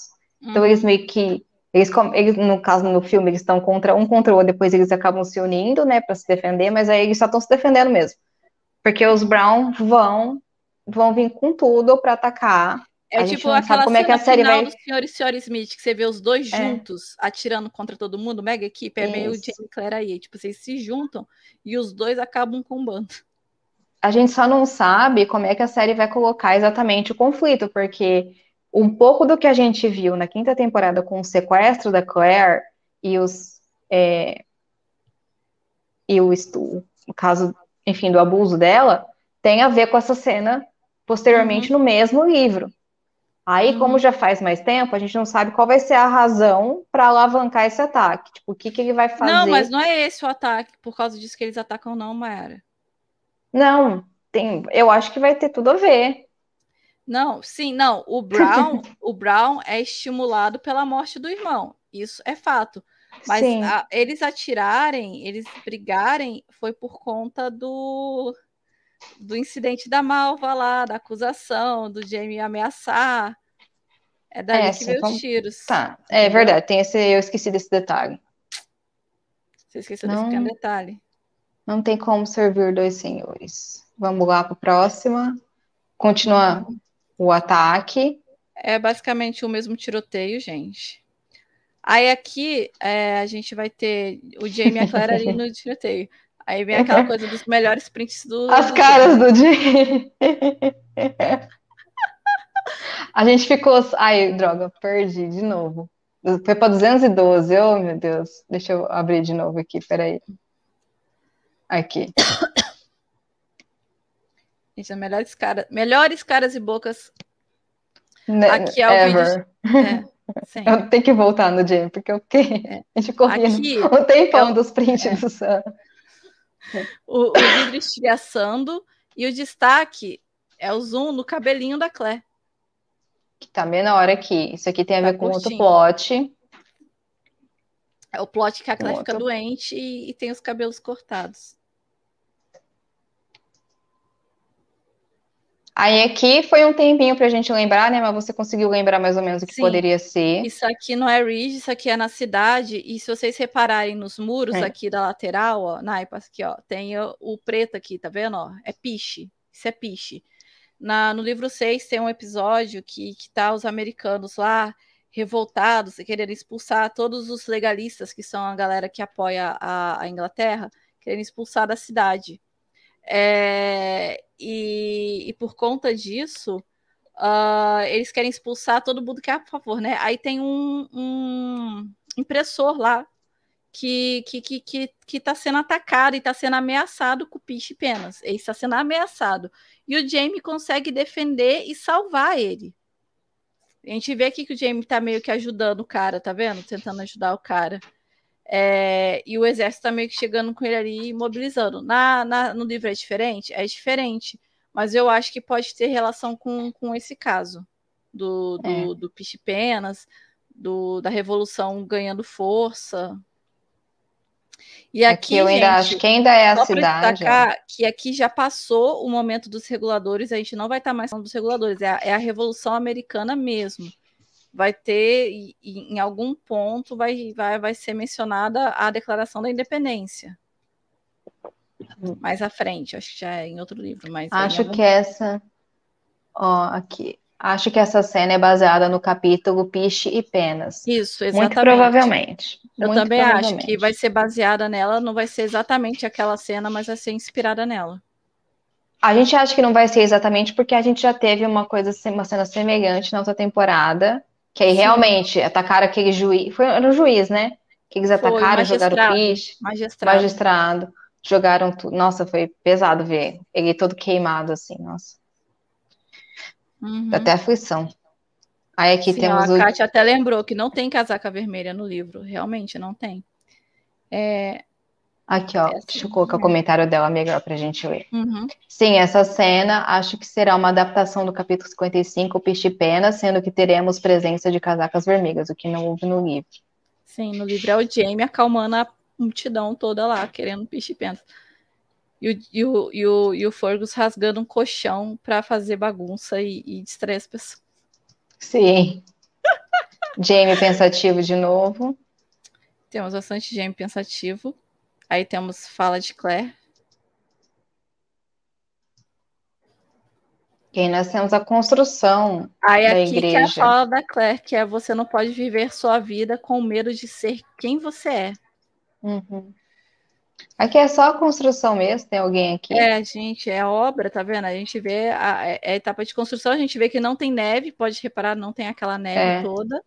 Então Uhum. eles meio que. Eles, eles, no caso, no filme, eles estão contra um contra o outro, depois eles acabam se unindo, né, para se defender, mas aí eles só estão se defendendo mesmo. Porque os Brown vão, vão vir com tudo para atacar. É tipo aquela como é que a cena série final vai- do Senhor e Senhora Smith, que você vê os dois É. juntos atirando contra todo mundo, mega equipe, é meio Isso. Jamie Claire aí. Tipo, vocês se juntam e os dois acabam com um bando. A gente só não sabe como é que a série vai colocar exatamente o conflito, porque um pouco do que a gente viu na quinta temporada com o sequestro da Claire e os é, e o, o caso, enfim, do abuso dela, tem a ver com essa cena posteriormente no mesmo livro. Aí, Uhum. como já faz mais tempo, a gente não sabe qual vai ser a razão para alavancar esse ataque. Tipo, o que que ele vai fazer? Não, mas não é esse o ataque, por causa disso que eles atacam, não, Mayara. Não, tem, eu acho que vai ter tudo a ver. Não, sim, não. O Brown, o Brown é estimulado pela morte do irmão. Isso é fato. Mas a- eles atirarem, eles brigarem, foi por conta do, do incidente da Malva lá, da acusação, do Jamie ameaçar. É dali É, que veio os tiros. Tá, é verdade, tem esse, eu esqueci desse detalhe. Você esqueceu Não. desse detalhe. Não tem como servir dois senhores. Vamos lá para a próxima. Continua o ataque. É basicamente o mesmo tiroteio, gente. Aí aqui é, a gente vai ter o Jamie e a Claire ali no tiroteio. Aí vem aquela coisa dos melhores prints do. As do caras do dia. A gente ficou. Ai, droga, perdi de novo. Foi para 212. Oh, meu Deus. Deixa eu abrir de novo aqui, peraí. Aqui. Gente, as melhores caras, melhores caras e bocas. Ne- Aqui é o Ever. É. Eu tenho que voltar no Jam, porque eu fiquei. A gente rindo Aqui um tempão é o- dos prints do Sam. O, o vidro estilhaçando e o destaque é o zoom no cabelinho da Claire. Que tá menor aqui. Isso aqui tem a Tá ver com outro curtinho. plot. É o plot que a Claire Um fica outro- doente e, e tem os cabelos cortados. Aí aqui foi um tempinho pra gente lembrar, né? Mas você conseguiu lembrar mais ou menos o que Sim. poderia ser. Isso aqui não é Ridge, isso aqui é na cidade. E se vocês repararem nos muros É. aqui da lateral, ó, naipas aqui, ó, tem o, preto aqui, tá vendo? Ó, é piche. Isso é piche. Na, no livro 6 tem um episódio que, que tá os americanos lá revoltados e querendo expulsar todos os legalistas, que são a galera que apoia a, a Inglaterra, querendo expulsar da cidade. É, e, e por conta disso, ah, eles querem expulsar todo mundo que é a favor, né? Aí tem um, um impressor lá que, que, que, que, que tá sendo atacado e tá sendo ameaçado com piche e penas. Ele está sendo ameaçado. E o Jamie consegue defender e salvar ele. A gente vê aqui que o Jamie tá meio que ajudando o cara, tá vendo? Tentando ajudar o cara. É, e o exército tá meio que chegando com ele ali e mobilizando. Na, na- no livro é diferente? É diferente. Mas eu acho que pode ter relação com, com esse caso. Do, do, É. do Piche Penas, do, da Revolução ganhando força. E Aqui, aqui, eu ainda gente, acho que ainda é a cidade. destacar que aqui já passou o momento dos reguladores, a gente não vai estar mais falando dos reguladores, é a, é a Revolução Americana mesmo. Vai ter, e- em algum ponto, vai, vai, vai ser mencionada a Declaração da Independência. Mais à frente, acho que já é em outro livro, mas em Acho que essa. Ó, aqui. Acho que essa cena é baseada no capítulo Piche e Penas. Isso, Muito exatamente. provavelmente. Eu Muito também acho que provavelmente. vai ser baseada nela, não vai ser exatamente aquela cena, mas vai ser inspirada nela. A gente acha que não vai ser exatamente porque a gente já teve uma coisa, uma cena semelhante na outra temporada, que aí Sim. realmente atacaram aquele juiz, foi era o juiz, né? Que eles Foi, atacaram, jogaram magistrado. piche, Magistrado. magistrado, jogaram tudo. Nossa, foi pesado ver ele todo queimado assim, nossa, Uhum. dá até aflição. Aí aqui Sim, temos ó, o a Kátia até lembrou que não tem casaca vermelha no livro. Realmente não tem. É, aqui, ó, deixa eu colocar o comentário dela melhor pra gente ler. uhum. Sim, essa cena acho que será uma adaptação do capítulo 55, o Piche e Pena, sendo que teremos presença de casacas vermelhas, o que não houve no livro. Sim, no livro é o Jamie acalmando a multidão toda lá, querendo piche penta. E o, e, o, e, o, e o Fergus rasgando um colchão para fazer bagunça e, e distrair as pessoas. Sim. Jamie pensativo de novo. Temos bastante Jamie pensativo. Aí temos fala de Claire. E aí nós temos a construção. Aí Da aqui que é a igreja. fala da Claire, que é você não pode viver sua vida com medo de ser quem você é. Uhum. Aqui é só a construção mesmo, tem alguém aqui? É, gente, é obra, tá vendo? A gente vê a, é- é a etapa de construção, a gente vê que não tem neve, pode reparar, não tem aquela neve É. toda.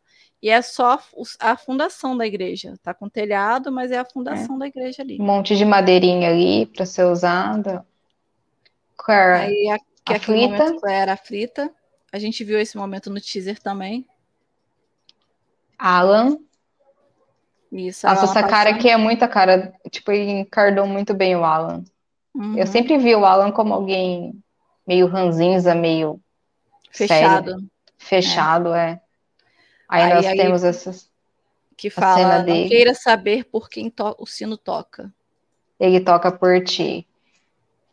E é só a fundação da igreja. Tá com telhado, mas é a fundação da igreja ali. Um monte de madeirinha ali para ser usada. Claire, Aí a- que é aquele Aflita. momento Claire aflita. A gente viu esse momento no teaser também. Alan. Isso, Nossa, essa cara aqui é muita cara. Tipo, ele encarnou muito bem o Alan. Uhum. Eu sempre vi o Alan como alguém meio ranzinza, meio Fechado. sério, fechado, é. Aí, Aí- nós aí- temos essas. Que cena fala, não dele. queira saber por quem o sino toca. Ele toca por ti.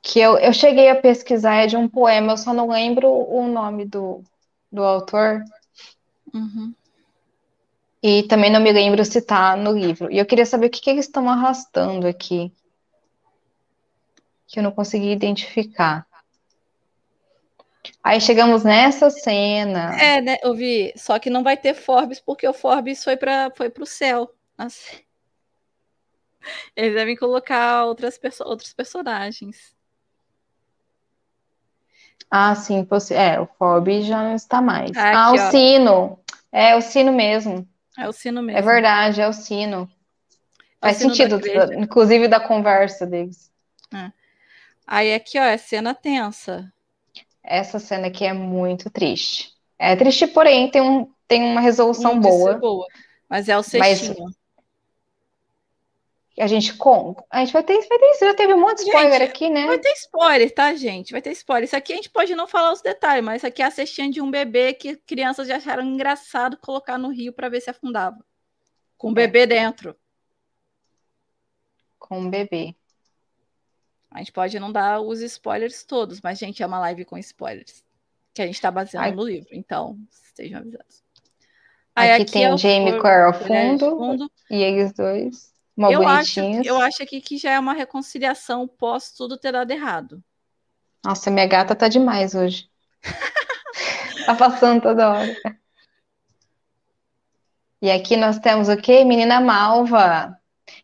Que eu, eu cheguei a pesquisar, é de um poema, eu só não lembro o nome do, do autor. Uhum. E também não me lembro se tá no livro. E eu queria saber o que, que eles estão arrastando aqui. Que eu não consegui identificar. Aí chegamos nessa cena. É, né, eu vi. Só que não vai ter Forbes, porque o Forbes foi para foi pro céu. Nossa. Eles devem colocar outras perso outros personagens. Ah, sim, é, o Fob já não está mais. Ah, Ah, aqui, o ó. sino. É o sino mesmo. É o sino mesmo. É verdade, é o sino. É o Faz sino da sentido, igreja. inclusive da conversa deles. Aí aqui, ó, é cena tensa. Essa cena aqui é muito triste. É triste, porém tem, um, tem uma resolução boa. boa. Mas é o Mas- cestinho. A gente com, a gente vai ter, vai ter, já teve um monte de spoiler Gente, aqui, né? Vai ter spoiler, tá, gente? Vai ter spoiler. Isso aqui a gente pode não falar os detalhes, mas isso aqui é a cestinha de um bebê que crianças já acharam engraçado colocar no rio para ver se afundava. Com o É. bebê dentro. Com o bebê. A gente pode não dar os spoilers todos, mas, gente, é uma live com spoilers. Que a gente está baseando Ai. no livro. Então, estejam avisados. Aqui, tem é o Jamie for- Quer ao Mulheres de fundo, e eles dois. Mó Eu acho, eu acho aqui que já é uma reconciliação pós tudo ter dado errado. Nossa, minha gata tá demais hoje. Tá passando toda hora. E aqui nós temos o quê? Menina Malva.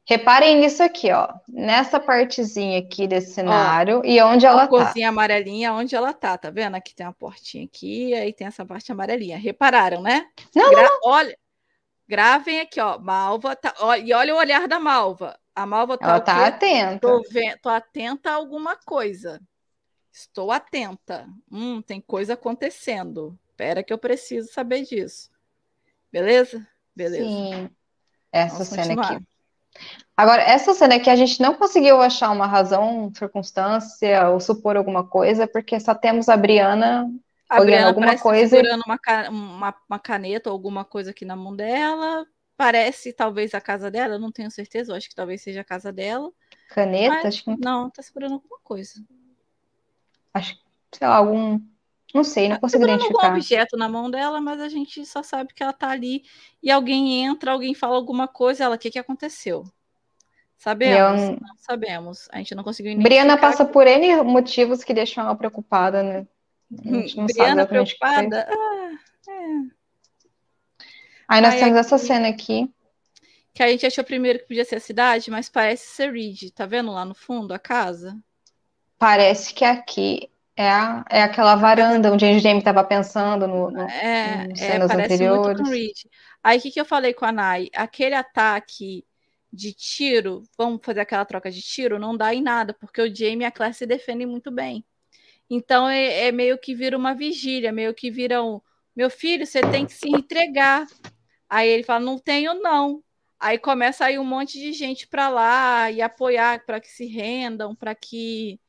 Reparem nisso aqui, ó. Nessa partezinha aqui desse cenário e onde ela a tá. cozinha amarelinha, onde ela tá, tá vendo? Aqui tem uma portinha aqui, aí tem essa parte amarelinha. Repararam, né? Não, Gra- Olha, gravem aqui, ó. Malva tá, ó, e olha o olhar da Malva. A Malva tá Ela tá atenta. Tô, ve- tô atenta a alguma coisa. Estou atenta. Hum, tem coisa acontecendo. Espera que eu preciso saber disso. Beleza? Beleza. Sim. Essa Vamos cena continuar. aqui. Agora, essa cena aqui a gente não conseguiu achar uma razão, circunstância ou supor alguma coisa, porque só temos a Briana A olhando alguma coisa segurando uma, uma, uma caneta ou alguma coisa aqui na mão dela. Parece talvez a casa dela, eu não tenho certeza, eu acho que talvez seja a casa dela. caneta, Mas- acho que Não, tá segurando alguma coisa. acho, sei lá, algum. Não sei, não Tá consigo segurando algum identificar. objeto na mão dela, mas a gente só sabe que ela tá ali e alguém entra, alguém fala alguma coisa, ela, o que que aconteceu? Sabemos? Eu- Não sabemos. A gente não conseguiu Briana identificar passa por N motivos que deixam ela preocupada, né? A gente não sabe Briana preocupada? Ah, Aí nós Aí temos essa cena aqui. que a gente achou primeiro que podia ser a cidade, mas parece ser Reed. Tá vendo lá no fundo a casa? Parece que aqui é, a, é aquela varanda onde a Jamie estava pensando no, no- É, Em é, cenas parece muito anteriores. Reed. Aí o que, que eu falei com a Nai? Aquele ataque de tiro, vamos fazer aquela troca de tiro, não dá em nada, porque o Jamie e a Claire se defendem muito bem. Então é, é meio que vira uma vigília, meio que vira um meu filho, você tem que se entregar. Aí ele fala, não tenho, não. Aí começa a ir um monte de gente para lá e apoiar para que se rendam, para que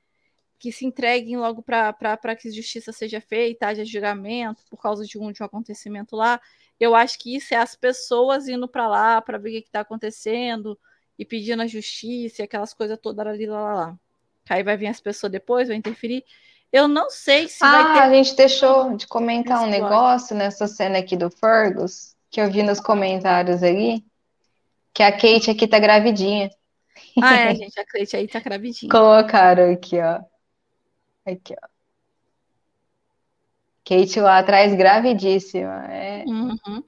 que se entreguem logo para que justiça seja feita, haja julgamento por causa de um, de um acontecimento lá. Eu acho que isso é as pessoas indo para lá para ver o que está acontecendo e pedindo a justiça e aquelas coisas todas ali, lá, lá, lá. Aí vai vir as pessoas depois, vai interferir. Eu não sei se Ah, vai ter. a gente deixou de comentar um negócio nessa cena aqui do Fergus, que eu vi nos comentários ali, que a Kate aqui tá gravidinha. Ah, é, gente, a Cleite aí tá gravidinha. Colocaram aqui, ó. Aqui, ó. Kate lá atrás gravidíssima. É, Uhum.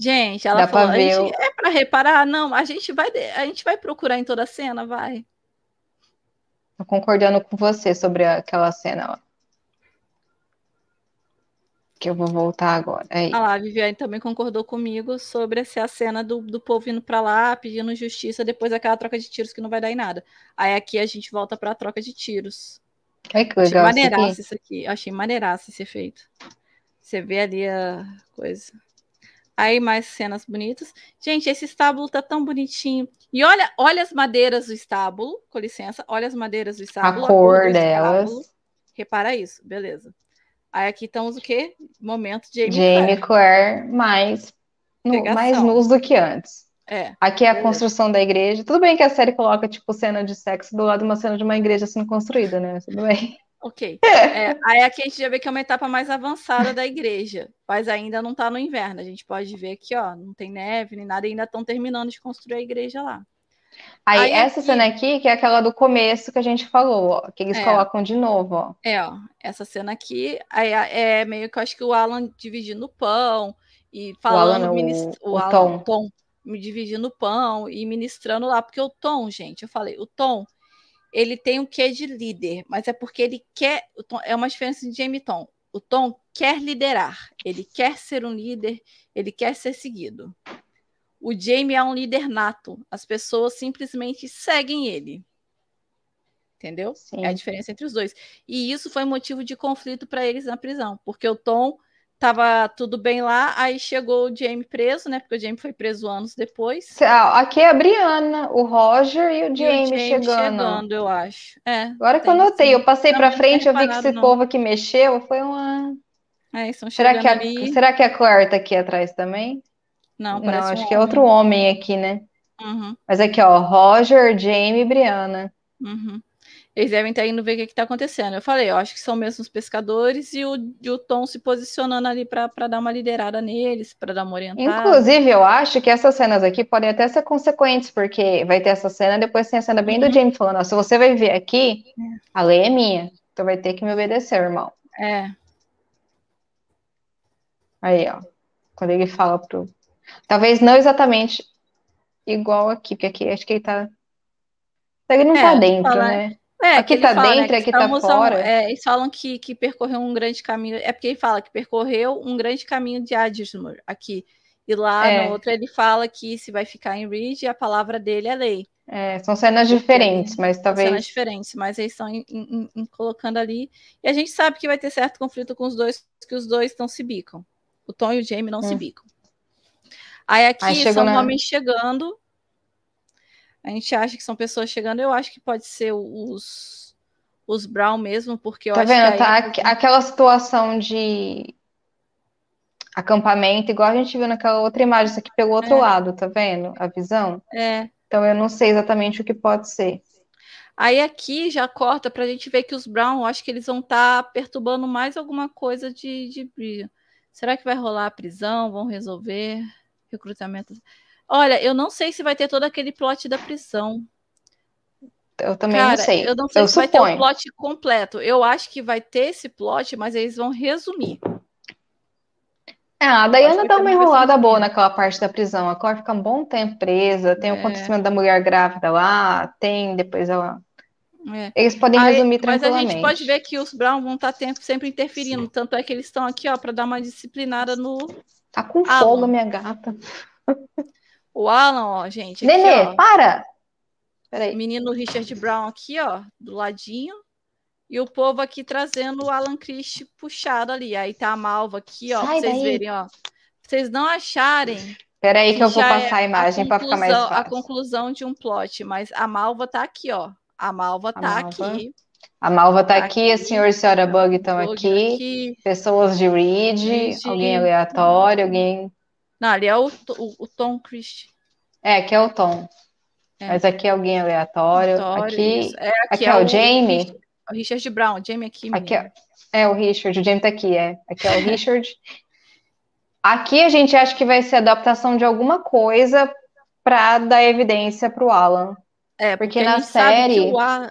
Gente, ela Dá pra falou, a ver gente- é para reparar? Não, a gente vai, a gente vai procurar em toda a cena, vai. tô concordando com você sobre aquela cena lá. Que eu vou voltar agora. Aí. Ah lá, a Viviane também concordou comigo sobre essa a cena do, do povo indo pra lá pedindo justiça depois daquela troca de tiros que não vai dar em nada. Aí aqui a gente volta pra troca de tiros. Que Achei legal isso aqui. maneiraço isso aqui. Achei maneiraço esse efeito. Você vê ali a coisa. Aí mais cenas bonitas. Gente, esse estábulo tá tão bonitinho. E olha, olha as madeiras do estábulo. Com licença, olha as madeiras do A estábulo. cor do delas. estábulo. Repara isso, beleza. Aí aqui estamos o quê? Momento de Jamie Jamie Claire. Mais, mais nus do que antes. É. Aqui é a Beleza. construção da igreja. Tudo bem que a série coloca, tipo, cena de sexo do lado de uma cena de uma igreja sendo construída, né? Tudo bem. Ok. É, aí aqui a gente já vê que é uma etapa mais avançada da igreja, mas ainda não está no inverno. A gente pode ver aqui, ó, não tem neve nem nada, e ainda estão terminando de construir a igreja lá. Aí, Aí essa aqui- cena aqui, que é aquela do começo que a gente falou, ó, que eles É. colocam de novo, ó. É, ó, essa cena aqui aí é meio que eu acho que o Alan dividindo o pão e falando, Alan não, minis- o- o Alan, Tom. o Tom me dividindo o pão e ministrando lá, porque o Tom, gente, eu falei, o Tom, ele tem um quê de líder, mas é porque ele quer, Tom, é uma diferença de Jamie Tom. O Tom quer liderar, ele quer ser um líder, ele quer ser seguido. O Jamie é um líder nato, as pessoas simplesmente seguem ele. Entendeu? Sim. É a diferença entre os dois. E isso foi motivo de conflito para eles na prisão, porque o Tom tava tudo bem lá, aí chegou o Jamie preso, né? Porque o Jamie foi preso anos depois. Ah, Aqui é a Brianna, o Roger e o E o Jamie chegando. chegando, eu acho. É, Agora que eu notei, eu passei não frente, eu vi que esse não. povo aqui mexeu, foi uma... É, estão Será que a, ali. será que a Claire tá aqui atrás também? Não, Não, acho um que é outro homem aqui, né? Uhum, Mas aqui, ó, Roger, Jamie e Brianna. uhum. Eles devem estar indo ver o que está acontecendo. Eu falei, eu acho que são mesmo os pescadores e o, e o Tom se posicionando ali para dar uma liderada neles, para dar uma orientada. Inclusive, eu acho que essas cenas aqui podem até ser consequentes, porque vai ter essa cena, depois tem a cena bem do Uhum. Jamie falando, ó, se você vai ver aqui, a lei é minha, então vai ter que me obedecer, irmão. É, Aí, ó, quando ele fala pro... Talvez não exatamente igual aqui, porque aqui acho que ele tá... Ele não É, tá dentro, fala- né? É, Aqui que tá fala, dentro, que aqui tá um- fora. é, eles falam que, que percorreu um grande caminho. É porque ele fala que percorreu um grande caminho de Adismur aqui. E lá É. no outro ele fala que se vai ficar em Reed, a palavra dele é lei. É, são cenas diferentes, mas São talvez... cenas diferentes, mas eles estão colocando ali. E a gente sabe que vai ter certo conflito com os dois, que os dois não se bicam. O Tom e o Jamie não se Hum. bicam. Aí aqui Aí são na- homens chegando. A gente acha que são pessoas chegando. Eu acho que pode ser os, os Brown mesmo, porque eu Tá acho vendo? que Tá aí- aqu- aquela situação de acampamento, igual a gente viu naquela outra imagem, isso aqui pelo outro É. lado, tá vendo? A visão. É. Então eu não sei exatamente o que pode ser. Aí aqui já corta pra gente ver que os Brown, eu acho que eles vão estar perturbando mais alguma coisa de, de brilho. Será que vai rolar a prisão? Vão resolver recrutamento? Olha, eu não sei se vai ter todo aquele plot da prisão. Eu também Cara, não sei. eu não sei Eu se vai ter o suponho. plot completo. Eu acho que vai ter esse plot, mas eles vão resumir. É, a que dá uma enrolada boa naquela parte da prisão. A Cor fica um bom tempo presa, tem o É. acontecimento da mulher grávida lá, tem depois ela. É. Eles podem Aí- resumir mas a tranquilamente. gente pode ver que os Brown vão estar tempo- sempre interferindo. Tanto é que eles estão aqui, ó, para dar uma disciplinada no. Tá com Alan. folga, minha gata. O Alan, ó, gente. Aqui, Nenê, ó. para! Peraí. menino Richard Brown aqui, ó, do ladinho. E o povo aqui trazendo o Alan Christie puxado ali. Aí tá a Malva aqui, ó, pra Sai vocês daí. verem, ó. Pra vocês não acharem Peraí que eu vou é passar a imagem pra ficar mais conclusão- a fácil. conclusão de um plot, mas a Malva tá aqui, ó. A Malva A tá Malva. aqui. A Malva tá Tá aqui, a aqui. senhor e a senhora Bug estão aqui, aqui. pessoas de Reed, Reed. alguém aleatório, alguém. Não, ali é o, o, o Tom Christie. É, aqui é o Tom. É. Mas aqui é alguém aleatório. Aqui. É, aqui é o Jamie. Richard, o Richard Brown, Jamie aqui, aqui é, é o Richard, o Jamie tá aqui, é. Aqui é o Richard. Aqui a gente acha que vai ser adaptação de alguma coisa pra dar evidência pro Alan. É, porque porque, na que série- o Alan,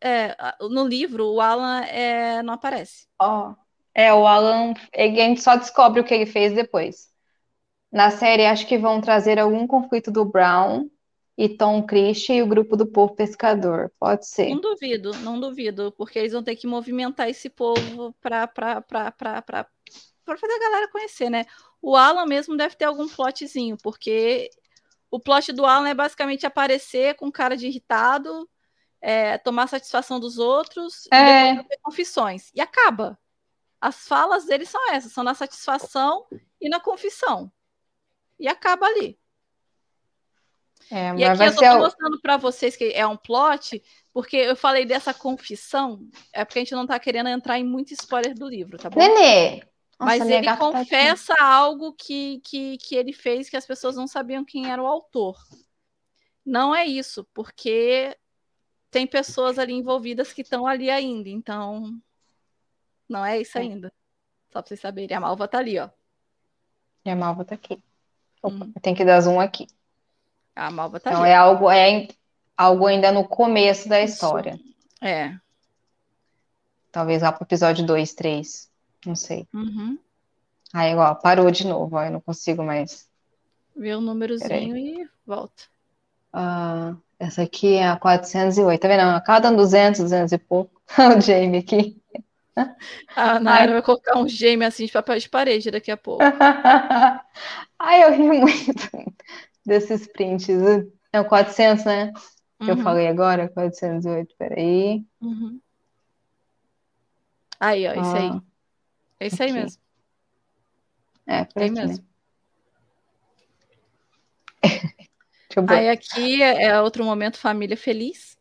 é, no livro o Alan é, não aparece. Ó, é, o Alan, a gente só descobre o que ele fez depois. Na série, acho que vão trazer algum conflito do Brown e Tom Christie e o grupo do povo pescador. Pode ser. Não duvido, não duvido, porque eles vão ter que movimentar esse povo para para fazer a galera conhecer, né? O Alan mesmo deve ter algum plotzinho, porque o plot do Alan é basicamente aparecer com cara de irritado, é, tomar satisfação dos outros e É. depois fazer confissões. E acaba. As falas dele são essas, são na satisfação e na confissão. E acaba ali. É, E aqui eu tô mostrando para vocês que é um plot, porque eu falei dessa confissão, é porque a gente não tá querendo entrar em muito spoiler do livro, tá bom? Nenê! Nossa, Mas minha ele tá confessa algo que, que, que ele fez que as pessoas não sabiam quem era o autor. Não é isso, porque tem pessoas ali envolvidas que estão ali ainda, então não é isso É. ainda. Só pra vocês saberem, a Malva tá ali, ó. E a Malva tá aqui. Opa, Uhum. tem que dar zoom aqui. A Malva tá Então ali. é algo, é algo ainda no começo da história. É. Talvez lá pro episódio 2, 3. Não sei. Uhum. Aí, ó, parou de novo. ó, eu não consigo mais. Vê o númerozinho e volta. Ah, essa aqui é a 408. Tá vendo? Dando 200, 200 e pouco. o Jamie aqui. A Nayara vai colocar um gêmeo assim de papel de parede daqui a pouco. Ai, eu ri muito desses prints. É o 400, né? Que eu Uhum, falei agora, 408. Peraí. uhum. Aí, ó, isso aí. Ah, É isso aí mesmo. É, por É aqui, né? mesmo. Eu. Aí aqui é é outro momento família feliz.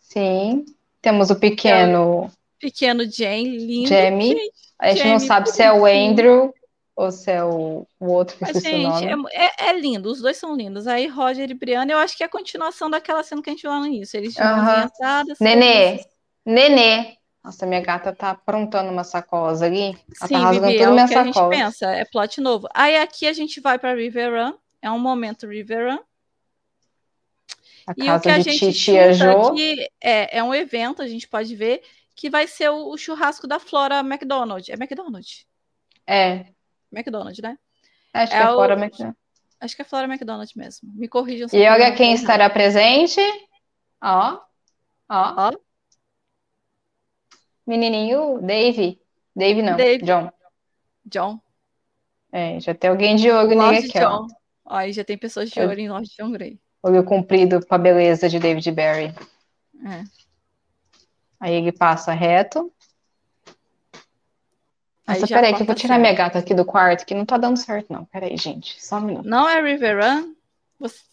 Sim. Temos o pequeno Pequeno Jane, lindo. Jamie. Gente, A gente não Jamie, sabe se é o. Andrew ou se é o, o outro que Mas, o gente, é, é- é lindo, os dois são lindos. Aí, Roger e Brianna, eu acho que é a continuação daquela cena que a gente viu lá no início. Eles de Aham. mãozinha assada, Nenê. Nenê. Nossa, minha gata tá aprontando uma sacola ali. Ela tá Sim, rasgando Vivi, toda é o minha que a gente pensa, é plot novo. Aí aqui a gente vai pra River Run, é um momento River Run. A E o casa que a de gente Titia chuta Jo. aqui é, é um evento, a gente pode ver, que vai ser o, o churrasco da Flora McDonald. É McDonald? É, McDonald, né? acho que É é o- fora. mas- Acho que é Flora McDonald mesmo. Me corrijam E olha quem estará presente. Ó, ó. Ó. Menininho Dave. Dave não, Dave. John. John. É, já tem alguém de olho nele aqui. John. Ó, aí já tem pessoas de É. olho em Lord John Grey. Olho comprido com a beleza de David Barry. É. Aí ele passa reto. Aí Nossa, peraí, que eu vou tirar cena. minha gata aqui do quarto, que não tá dando certo, não. Peraí, gente, só um minuto. Não é River Run? Você-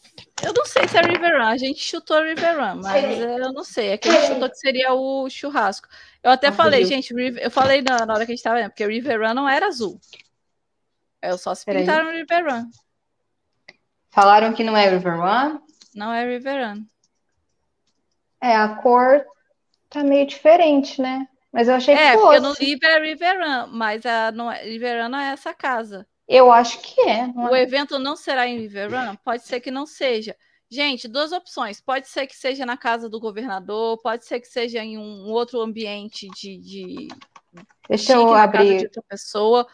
Eu não sei se é River Run. A gente chutou River Run, mas eu não sei. É que a gente chutou que seria o churrasco. Eu até Ah, falei, viu? gente, River- eu falei na, hora que a gente tava vendo, porque River Run não era azul. Eu só se pintaram no River Run. Falaram que não é River One? Não é River Run. É, a cor tá meio diferente, né? Mas eu achei É, que porque fosse. no livro é River Run, mas a, não é, River Run não é essa casa. Eu acho que é. não O é? evento não será em River Run? Pode ser que não seja. Gente, duas opções. Pode ser que seja na casa do governador, pode ser que seja em um outro ambiente de, de Deixa eu casa de abrir. outra pessoa.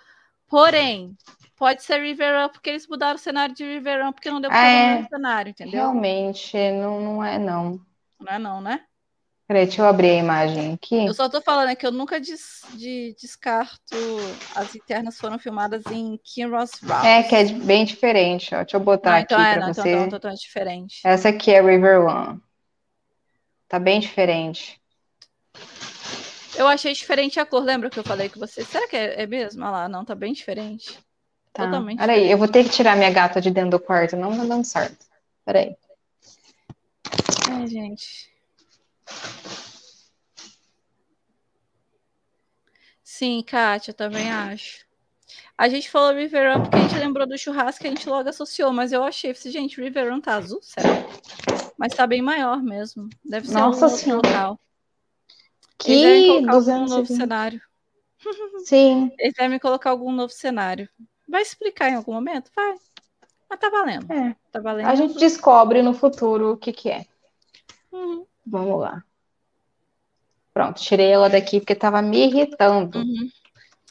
Porém, pode ser River Run porque eles mudaram o cenário de River Run porque não deu pra Ah, é. cenário, entendeu? Realmente, não, não é, não. Não é não, né? Peraí, deixa eu abrir a imagem aqui. Eu só tô falando é que eu nunca des- de- descarto as internas foram filmadas em Kinross Rock. É, que é bem diferente, ó. Deixa eu botar Não, aqui então é, pra não, então, você. então, então, então é diferente. Essa aqui é River One. Tá bem diferente. Eu achei diferente a cor, lembra que eu falei com você? Será que é, é mesmo? Olha lá, não, tá bem diferente. Tá. Totalmente Peraí, eu vou ter que tirar minha gata de dentro do quarto, não tá dando certo. Peraí. Ai, gente. Sim, Kátia, também acho. A gente falou River Run porque a gente lembrou do churrasco que a gente logo associou, mas eu achei, falei, gente, River Run tá azul, sério? Mas tá bem maior mesmo. Deve ser Nossa um Senhora. local. Que colocar algum novo 220. cenário. Sim, Eles devem colocar algum novo cenário. Vai explicar em algum momento? Vai. Mas tá valendo. é. Tá valendo. A gente descobre no futuro o que que é. Uhum, Vamos lá. Pronto, tirei ela daqui porque tava me irritando. uhum.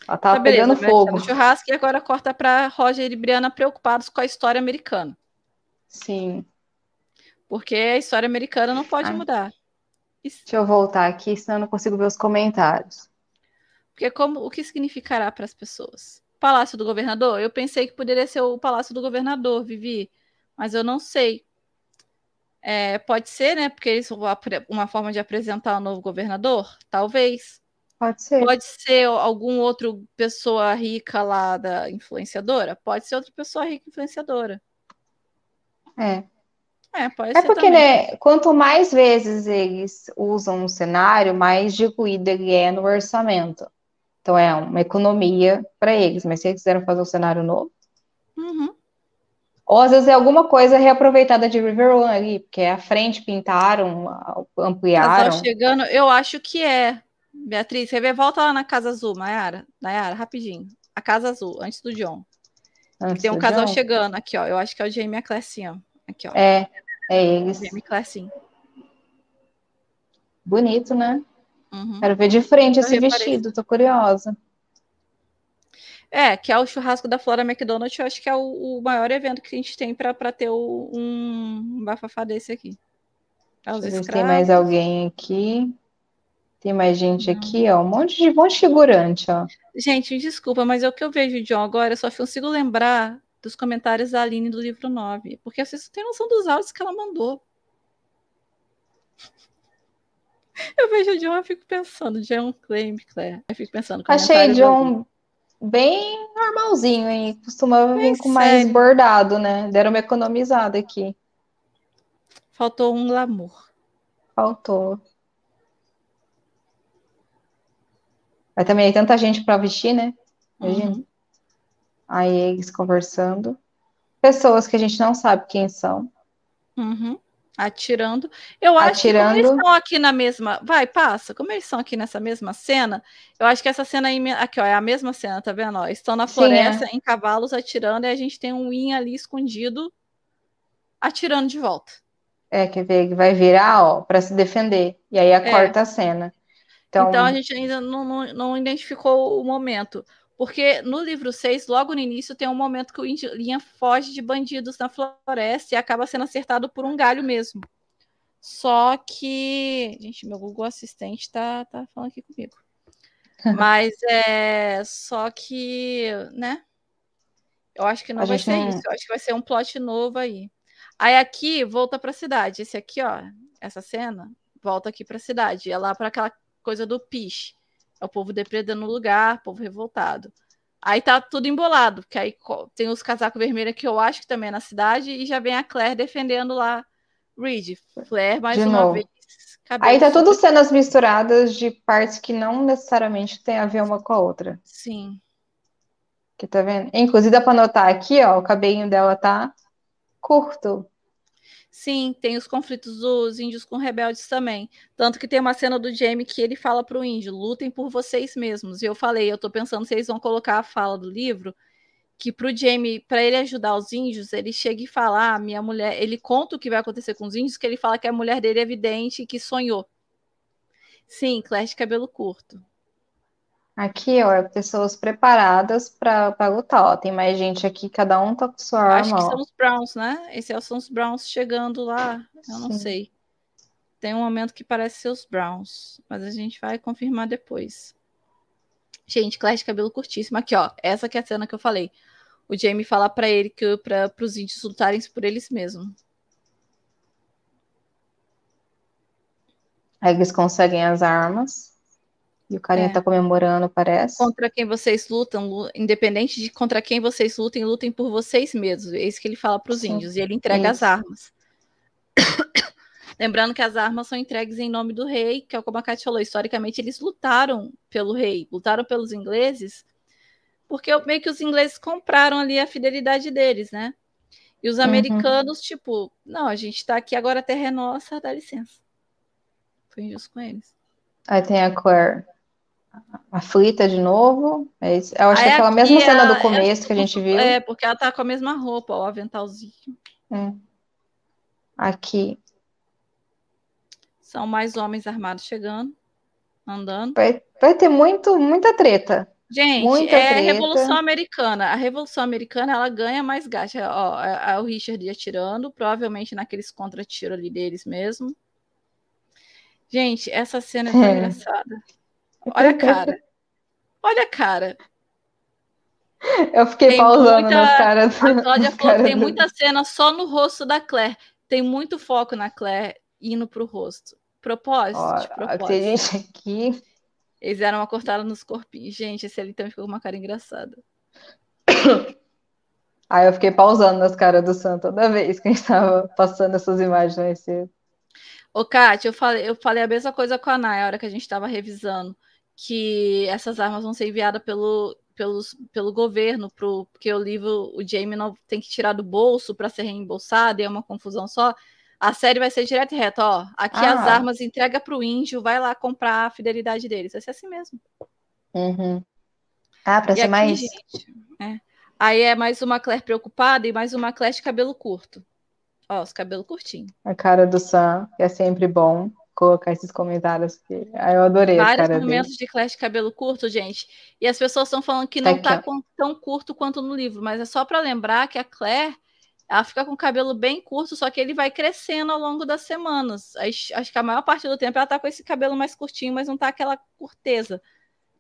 Ela tava Tá, pegando fogo. churrasco e agora corta para Roger e Brianna preocupados com a história americana. Sim. Porque a história americana não pode Ah. mudar. Isso- Deixa eu voltar aqui, senão eu não consigo ver os comentários. Porque como o que significará para as pessoas? Palácio do Governador? Eu pensei que poderia ser o Palácio do Governador, Vivi, mas eu não sei. É, pode ser, né? Porque eles uma forma de apresentar o novo governador? Talvez. Pode ser. Pode ser algum outro pessoa rica lá da influenciadora? Pode ser outra pessoa rica influenciadora. É. É, pode É ser porque, também. né, quanto mais vezes eles usam um cenário, mais diluído ele é no orçamento. Então é uma economia para eles, mas se eles quiserem fazer um cenário novo, Uhum. Ou às vezes é alguma coisa reaproveitada de River One ali, porque a frente pintaram, a- Casal ampliaram. chegando, eu acho que é. Beatriz, você vê, volta lá na Casa Azul, Nayara. Nayara, rapidinho. A Casa Azul, antes do John. antes Tem um casal John. chegando aqui, ó. Eu acho que é o Jamie e a Classinha. Aqui, ó. É, é eles. Jamie Classinha. Bonito, né? Uhum. Quero ver de frente Eu esse reparei. vestido, tô curiosa. É, que é o churrasco da Flora McDonald, eu acho que é o, o maior evento que a gente tem pra ter o- um bafafá desse aqui. É tem mais alguém aqui. Tem mais gente aqui, ó. Um monte de, de figurante, ó. Gente, desculpa, mas é o que eu vejo, John, agora, eu só consigo lembrar dos comentários da Aline do livro 9. Porque vocês têm noção dos áudios que ela mandou. Eu vejo o John e fico pensando, John Claim, Claire. Eu fico pensando. Achei. John bem normalzinho, hein? Costumava vir com mais sério. bordado, né? Deram uma economizada aqui. Faltou um glamour. Faltou. Mas também tem tanta gente para vestir, né? Imagina. Uhum. Aí eles conversando. Pessoas que a gente não sabe quem são. Uhum. Atirando. Eu acho Atirando. que como eles estão aqui na mesma. Vai, passa. Como eles estão aqui nessa mesma cena, eu acho que essa cena aí. Aqui, ó, é a mesma cena, tá vendo? Ó, estão na Sim, floresta, é. em cavalos, atirando, e a gente tem um Win ali escondido, atirando de volta. É, quer ver, que vai virar, ó, pra se defender. E aí É. corta a cena. Então, Então a gente ainda não, não, não identificou o momento. Porque no livro 6, logo no início, tem um momento que o Linha foge de bandidos na floresta e acaba sendo acertado por um galho mesmo. Só que. Gente, meu Google Assistente tá, tá falando aqui comigo. Mas é. Só que. Né? Eu acho que não A vai ser não- isso. Eu acho que vai ser um plot novo aí. Aí aqui volta pra cidade. Esse aqui, ó. Essa cena volta aqui pra cidade. É lá pra aquela coisa do piche. É o povo depredando o lugar, povo revoltado. Aí tá tudo embolado, porque aí tem os casacos vermelhos que eu acho que também é na cidade, e já vem a Claire defendendo lá Reed. Claire, mais De uma novo. vez. aí tá tudo cenas misturadas de partes que não necessariamente tem a ver uma com a outra. Sim. Que tá vendo? Inclusive, dá pra notar aqui, ó, o cabelinho dela tá curto. Sim, tem os conflitos dos índios com rebeldes também. Tanto que tem uma cena do Jamie que ele fala pro índio: lutem por vocês mesmos. E eu falei, eu tô pensando se eles vão colocar a fala do livro que pro Jamie, para ele ajudar os índios, ele chega e fala: ah, minha mulher, ele conta o que vai acontecer com os índios, que ele fala que a mulher dele é vidente e que sonhou. Sim, Claire de cabelo curto. Aqui, ó, é pessoas preparadas pra lutar, ó. Tem mais gente aqui, cada um tá com sua Acho arma, que ó. são os Browns, né? Esses é- são os Browns chegando lá. Eu não Sim. sei. Tem um momento que parece ser os Browns, mas a gente vai confirmar depois. Gente, Claire de cabelo curtíssimo. Aqui, ó. Essa que é a cena que eu falei. O Jamie fala pra ele que para os índios lutarem por eles mesmos. Aí eles conseguem as armas. E o carinha É. tá comemorando, parece. Contra quem vocês lutam, lu- independente de contra quem vocês lutem, lutem por vocês mesmos. É isso que ele fala para os índios. E ele entrega as isso. armas. Lembrando que as armas são entregues em nome do rei, que é como a Kátia falou, historicamente eles lutaram pelo rei, lutaram pelos ingleses, porque meio que os ingleses compraram ali a fidelidade deles, né? E os Uhum. americanos, tipo, não, a gente tá aqui agora, a terra é nossa, dá licença. Foi injusto com eles. Aí tem a Claire aflita de novo. É isso. Eu acho que Aí é aquela mesma cena a- do começo que a gente viu. É, porque ela tá com a mesma roupa, o aventalzinho. É. Aqui. São mais homens armados chegando, andando. Vai, vai ter muito, muita treta. Gente, Muita é a treta. Revolução Americana. A Revolução Americana, ela ganha mais gás. Ó, é, é o Richard atirando, provavelmente naqueles contra-tiro ali deles mesmo. Gente, essa cena é tão É. engraçada. Olha a cara. Olha a cara. Eu fiquei Tem pausando muita- nas caras. A Cláudia falou que tem do- muita cena só no rosto da Claire. Tem muito foco na Claire indo pro rosto. Propósito, Ó, de propósito. tem gente aqui. Eles deram uma cortada nos corpinhos. Gente, esse ali também ficou com uma cara engraçada. Aí eu fiquei pausando nas caras do Sam toda vez que a gente tava passando essas imagens mais cedo. Ô, Kátia, eu falei, eu falei a mesma coisa com a Nay, a hora que a gente estava revisando, que essas armas vão ser enviadas pelo, pelos, pelo governo, pro, porque o livro, o Jamie não tem que tirar do bolso para ser reembolsado, e é uma confusão só. A série vai ser direto e reto, ó. Aqui Ah. as armas entrega pro índio, vai lá comprar a fidelidade deles. Vai ser assim mesmo. Uhum. Ah, pra E ser aqui, mais. gente, é. Aí é mais uma Claire preocupada e mais uma Claire de cabelo curto. Ó, os cabelos curtinhos. A cara do Sam, que é sempre bom colocar esses comentários aqui. Aí eu adorei Vários momentos dele. de Clash de cabelo curto, gente. E as pessoas estão falando que Tá não tá com- tão curto quanto no livro, mas é só para lembrar que a Claire, ela fica com o cabelo bem curto, só que ele vai crescendo ao longo das semanas. Acho que a maior parte do tempo ela tá com esse cabelo mais curtinho, mas não tá aquela curteza.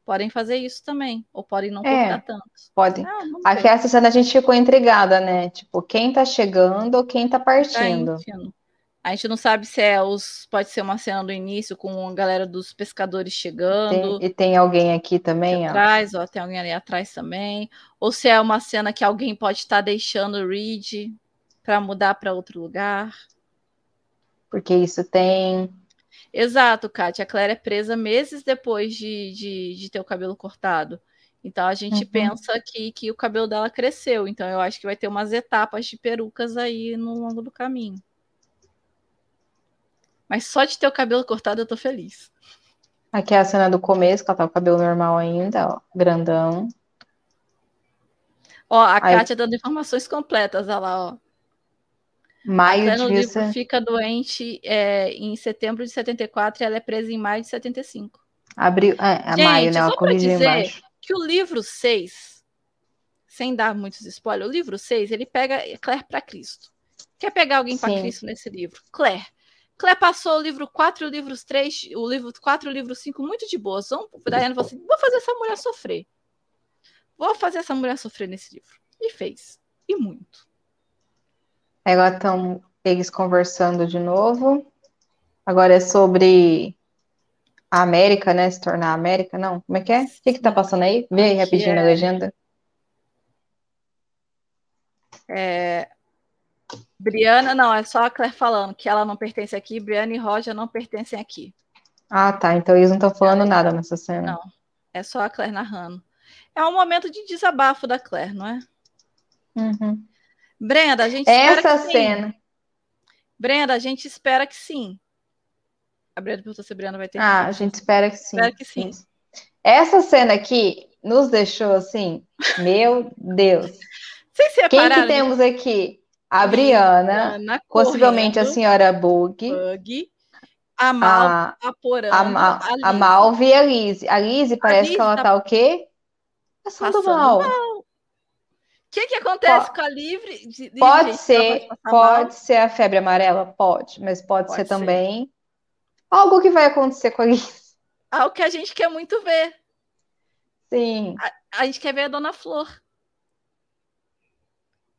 Podem fazer isso também, ou podem não É. cortar tanto. Pode. Ah, Aqui essa cena a gente ficou intrigada, né? Tipo, quem tá chegando ou quem tá Tá partindo. ínfimo. A gente não sabe se é os. Pode ser uma cena do início com a galera dos pescadores chegando. Tem- e tem alguém aqui também, ó. atrás, ó, tem alguém ali atrás também. Ou se é uma cena que alguém pode estar deixando o Reed para mudar para outro lugar. Porque isso tem. Exato, Kátia. A Claire é presa meses depois de, de, de ter o cabelo cortado. Então a gente Uhum. pensa que, que o cabelo dela cresceu. Então eu acho que vai ter umas etapas de perucas aí no longo do caminho. Mas só de ter o cabelo cortado eu tô feliz. Aqui é a cena do começo, que ela tá com o cabelo normal ainda, ó, grandão. Ó, a Aí- Kátia dando informações completas, olha lá, ó. Maio devia livro ser... fica doente é, em setembro de 74 e ela é presa em maio de 75. Abril, é, é Gente, maio, né? só pra dizer- embaixo. Que o livro 6, sem dar muitos spoilers, o livro 6, ele pega Claire para Cristo. Quer pegar alguém para. Cristo nesse livro? Claire. Claire passou o livro 4 e o livro 3, o livro 4 e o livro 5 muito de boa. Vamos, Diana falou assim: vou fazer essa mulher sofrer. Vou fazer essa mulher sofrer nesse livro. E fez. E muito. Agora estão eles conversando de novo. Agora é sobre a América, né? Se tornar América, não? Como é que é? O que que tá passando aí? Vê aí rapidinho na é- legenda. É, Briana, não, é só a Claire falando que ela não pertence aqui, Briana e Roger não pertencem aqui. Ah, tá. Então eles não estão falando nada nessa cena. Não. É só a Claire narrando. É um momento de desabafo da Claire, não é? Uhum. Brenda, a gente espera Essa que sim. cena. Brenda, a gente espera que sim. A Brenda perguntou se a Brenda vai ter Ah, a filhos. gente espera que sim. Espero que sim. Essa cena aqui nos deixou assim, meu Deus. Vocês Quem que separaram? temos aqui? A Briana, Ana possivelmente a correndo, senhora Bug, Bug, a Mal a, a, Ma- a a Liz Malve e a Liz. A Liz parece Liz que ela tá tá o quê? Passando passando mal. O que, que acontece com a Livre? de- Livre, Pode gente? ser, passar mal? pode ser a febre amarela? Pode, mas pode, Pode ser ser. também algo que vai acontecer com a Liz. Algo que a gente quer muito ver. Sim. A gente quer ver a Dona Flor.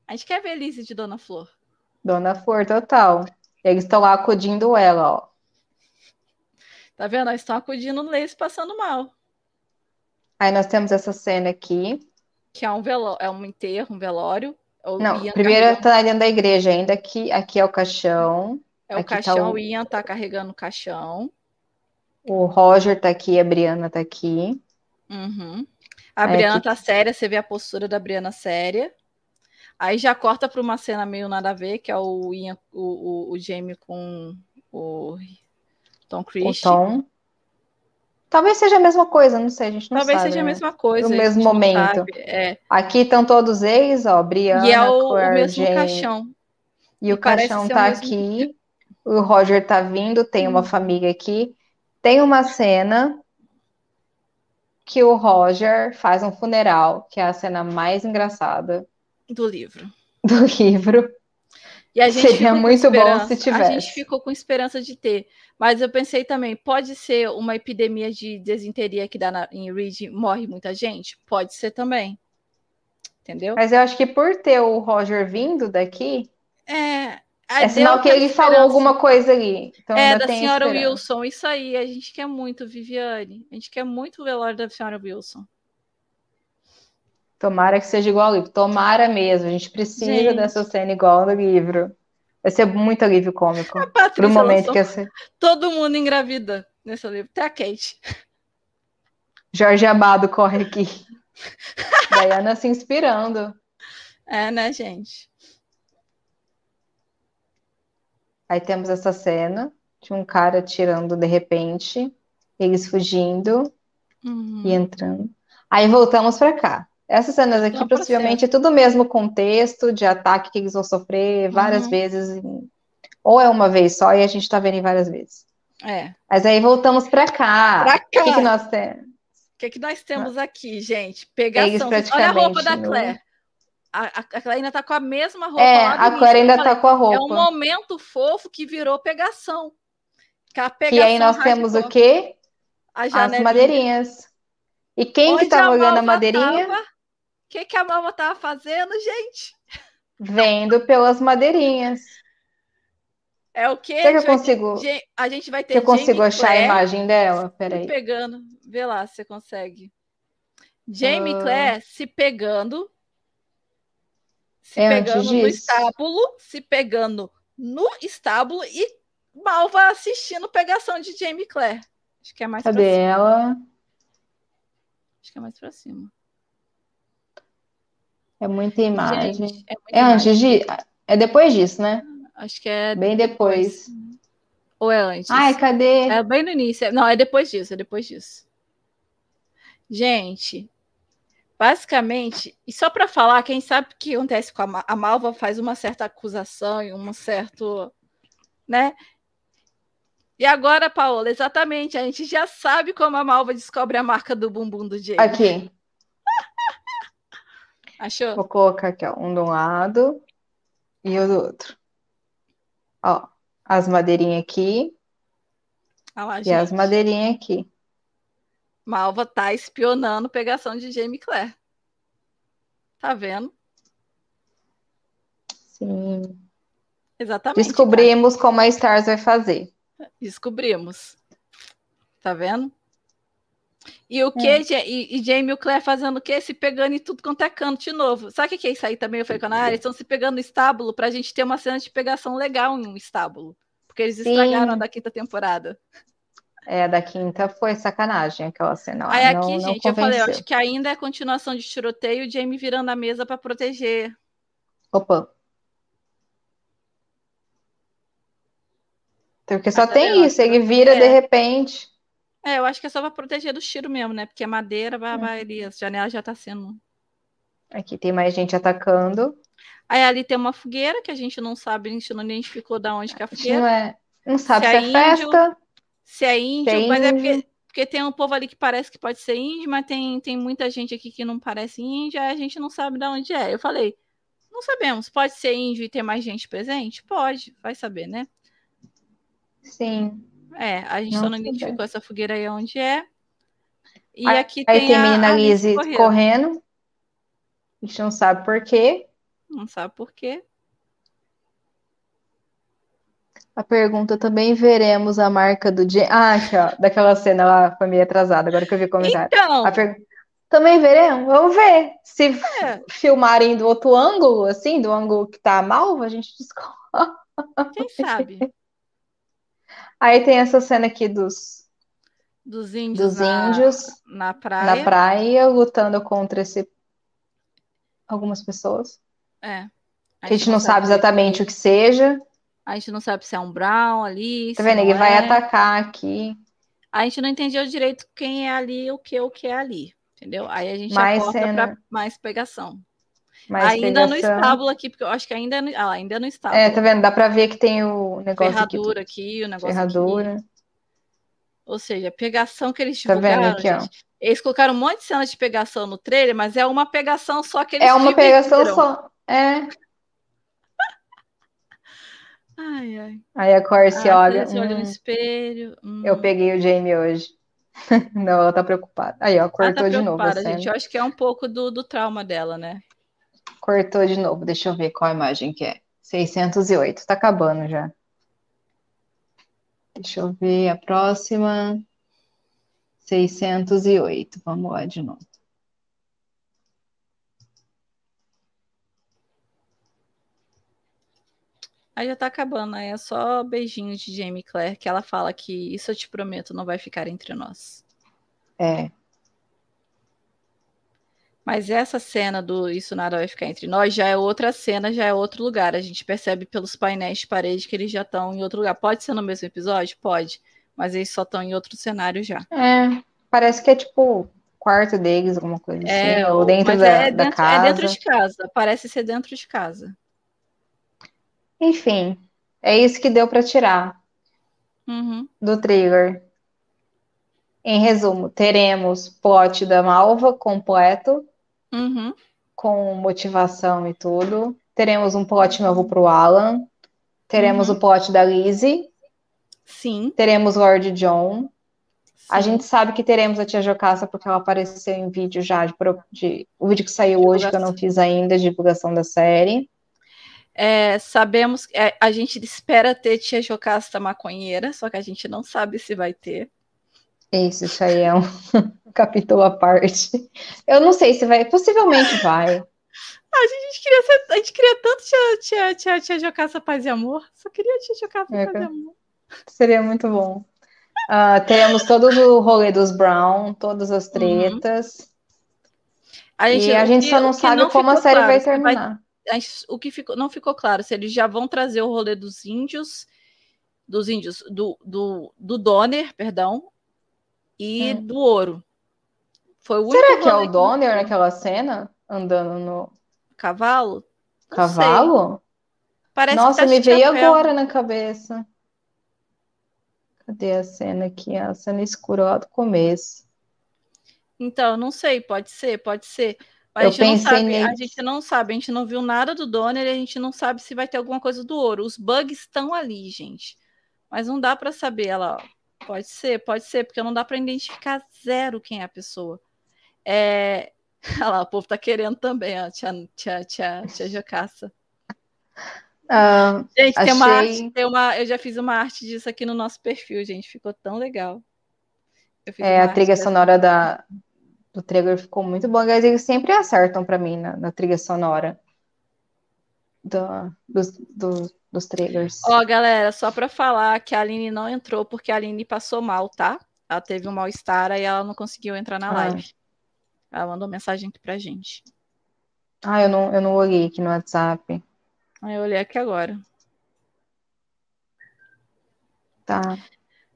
A gente quer ver a Lizzie de Dona Flor. Dona Flor, total. Eles estão lá acudindo ela, ó. Tá vendo? Eles estão acudindo no Lace passando mal. Aí nós temos essa cena aqui. Que é um veló é um enterro, um velório. O Não, primeiro tá dentro da igreja ainda. Aqui, aqui é o caixão. é o aqui tá caixão, o- o Ian tá carregando o caixão. O Roger tá aqui, a Briana tá aqui. Uhum. A Briana aqui- tá séria, você vê a postura da Briana séria. Aí já corta para uma cena meio nada a ver, que é o Ian, o, o, o Jamie com o Tom O Christie. Tom. Talvez seja a mesma coisa, não sei, a gente não Talvez sabe, seja a né? mesma coisa. No a mesmo momento. É. Aqui estão todos eles, ó, Briana, E é o, o Claire, mesmo Jane. caixão. E o E parece caixão o tá mesmo- aqui. O Roger tá vindo, tem uma Uhum. família aqui. Tem uma cena que o Roger faz um funeral, que é a cena mais engraçada do livro. do livro. E a gente Seria muito bom se A tivesse. gente ficou com esperança de ter. Mas eu pensei também, pode ser uma epidemia de desinteria que dá na, em Reed morre muita gente? Pode ser também. Entendeu? Mas eu acho que por ter o Roger vindo daqui, É. é sinal que ele falou alguma coisa ali. Então É, da senhora esperança. Wilson, isso aí. A gente quer muito, Viviane. A gente quer muito o velório da senhora Wilson. Tomara que seja igual ao livro. Tomara mesmo. A gente precisa Gente. dessa cena igual no livro. Vai ser muito alívio cômico. Pro Patrícia momento lançou que essa... todo mundo engravida nesse livro. Até a Kate. Jorge Amado corre aqui. Diana se inspirando. É, né, gente? Aí temos essa cena de um cara tirando de repente, eles fugindo Uhum. e entrando. Aí voltamos pra cá. Essas cenas aqui possivelmente é tudo o mesmo contexto de ataque que eles vão sofrer várias Uhum. vezes, ou é uma vez só e a gente tá vendo em várias vezes. É. Mas aí voltamos pra cá. Pra O que que cá. nós temos? O que, que nós temos aqui, gente? Pegação. Olha a roupa da praticamente no- Claire. A, a, a Claire ainda tá com a mesma roupa É, a. Claire ainda Eu falei, tá com a É um roupa. momento fofo que virou pegação. Que a E pegação aí nós temos o quê? As madeirinhas. E quem que Onde tava a olhando a madeirinha? tava? O que, que a Malva tava fazendo, gente? Vendo pelas madeirinhas. É o quê? Será que eu A gente vai consigo- ter- A gente vai ter Que eu consigo Jamie achar a imagem dela? se Peraí. pegando. Vê lá se você consegue. Jamie. Claire se pegando. Se É pegando no estábulo. Se pegando no estábulo e Malva assistindo pegação de Jamie Claire. Acho que é mais pra Cadê cima. ela? Acho que é mais pra cima. É muita imagem. Gente, é muita É imagem. antes de. É depois disso, né? Acho que é Bem depois. Ou é antes? Ai, cadê? É bem no início. É- Não, é depois disso, é depois disso. Gente, basicamente, e só para falar, quem sabe o que acontece com a, Ma- a Malva faz uma certa acusação e um certo, né? E agora, Paola, exatamente, a gente já sabe como a Malva descobre a marca do bumbum do Jay. Aqui. Achou? Vou colocar aqui, ó. Um de um lado e o do outro. Ó, as madeirinhas aqui Olha lá, e as gente. madeirinhas aqui. Malva tá espionando pegação de Jamie Claire. Tá vendo? Sim. Exatamente. Descobrimos como a Stars vai fazer. Descobrimos. Tá vendo? E o que? É. E, e Jamie e o Claire fazendo o quê? Se pegando em tudo quanto é canto de novo. Sabe o que que é isso aí também? Eu falei com a Nara? Eles estão se pegando no estábulo pra gente ter uma cena de pegação legal em um estábulo. Porque eles Sim. estragaram a da quinta temporada. É, a da quinta foi sacanagem aquela cena lá. aí não, aqui, não gente, eu falei, eu acho que ainda é continuação de tiroteio e Jamie virando a mesa pra proteger. Opa. Porque só tem isso, ele vira É. de repente. É, eu acho que é só pra proteger do tiro mesmo, né? Porque a madeira vai, Uhum. vai ali, a janela já tá sendo Aqui tem mais gente atacando. Aí ali tem uma fogueira que a gente não sabe, a gente não identificou da onde que é a fogueira. não, é, não sabe Se se é é índio, festa. Se é índio, Tem- mas é porque, porque tem um povo ali que parece que pode ser índio, mas tem, tem muita gente aqui que não parece índio, aí a gente não sabe de onde é. Eu falei, não sabemos, pode ser índio e ter mais gente presente? Pode, vai saber, né? Sim. É, a gente Não só não identificou essa fogueira aí onde é. E Aí- aqui Aí tem, tem a, menina Lizzie correndo. correndo. A gente não sabe por quê. Não sabe por quê. A pergunta também veremos a marca do James. Ah, aqui, ó, daquela cena lá foi meio atrasada, agora que eu vi o comentário. Então, per- Também veremos? Vamos ver. Se É. filmarem do outro ângulo, assim, do ângulo que tá a malva, a gente descobre. quem sabe? Aí tem essa cena aqui dos, Dos índios, dos na, índios na praia. na praia lutando contra esse algumas pessoas. É. Que a gente não sabe exatamente o que seja. A gente não sabe se é um Brown ali. Tá vendo? Ele vai é. atacar aqui. A gente não entendeu direito quem é ali, o que, o que é ali. Entendeu? Aí a gente Mais acorda cena. para mais pegação. Ainda no pegação. estábulo aqui, porque eu acho que ainda é no, ah, ainda é no estábulo. É, tá vendo? Dá pra ver que tem o negócio Ferradura aqui. aqui, o negócio Ferradura. aqui. Ou seja, pegação que eles Tá vendo aqui, ó? Eles colocaram um monte de cenas de pegação no trailer, mas é uma pegação só que eles É uma pegação só. É. Ai, ai. Aí a Corse Ah, olha. olha no hum, espelho. hum. eu peguei o Jamie hoje. Não, ela tá preocupada. Aí, ó, Ela cortou tá de novo a gente. Eu acho que é um pouco do, do trauma dela, né? Cortou de novo. Deixa eu ver qual imagem que é. 608. Tá acabando já. Deixa eu ver a próxima. 608. Vamos lá de novo. Aí já tá acabando, aí é só beijinhos de Jamie Claire, que ela fala que isso eu te prometo, não vai ficar entre nós. É. Mas essa cena do Isso Nada Vai Ficar Entre Nós já é outra cena, já é outro lugar. A gente percebe pelos painéis de parede que eles já estão em outro lugar. Pode ser no mesmo episódio? Pode. Mas eles só estão em outro cenário já. É. Parece que é tipo quarto deles, alguma coisa É, assim. Ou dentro mas da, é da dentro, é dentro casa. de casa. Parece ser dentro de casa. Enfim, é isso que deu pra tirar Uhum. do trailer. Em resumo, teremos plot da Malva completo, Uhum. com motivação e tudo. Teremos um plot novo pro Alan. Teremos Uhum. o plot da Lizzie. Sim. Teremos Lord John. A sim. gente sabe que teremos a Tia Jocasta porque ela apareceu em vídeo já de, de- o vídeo que saiu hoje que eu não fiz ainda, de divulgação da série. É, sabemos, é, a gente espera ter tia Jocasta maconheira, só que a gente não sabe se vai ter. Isso, isso aí é um capítulo à parte. Eu não sei se vai, possivelmente vai. A gente queria, ser- a gente queria tanto tia, tia, tia, tia Jocasta Paz e Amor. Só queria tia Jocasta É, Paz e cara. Amor. Seria muito bom. Ah, teremos todo o rolê dos Brown, todas as Uhum. tretas. A gente, e a gente que, só não sabe não como a série claro, vai terminar. Vai, o que ficou, não ficou claro se eles já vão trazer o rolê dos índios, dos índios, do, do, do Donner, perdão, e hum. do ouro. Foi o Será que é o Donner naquela cena? Andando no. Cavalo? Não Cavalo? Sei. Parece Nossa, tá me veio chapéu. agora na cabeça. Cadê a cena aqui? A cena escura lá do começo. Então, não sei, pode ser, pode ser. Mas eu a gente pensei não sabe, a gente não sabe, a gente não viu nada do Donner e a gente não sabe se vai ter alguma coisa do ouro. Os bugs estão ali, gente. Mas não dá para saber, ela, ó. Pode ser, pode ser, porque não dá para identificar zero quem é a pessoa. É... Olha lá, o povo tá querendo também, ó, tia, tia, tia, tia Jocaça. Uh, gente, achei... tem uma arte, tem uma, eu já fiz uma arte disso aqui no nosso perfil, gente, ficou tão legal. É, a trilha sonora da, do trailer ficou muito boa, eles sempre acertam para mim na, na, trilha sonora do, dos, do, dos trailers. Ó, galera, só para falar que a Aline não entrou porque a Aline passou mal, tá? Ela teve um mal-estar e ela não conseguiu entrar na ah. live. Ela mandou mensagem aqui pra gente. Ah, eu não, eu não olhei aqui no WhatsApp. Eu olhei aqui agora. Tá.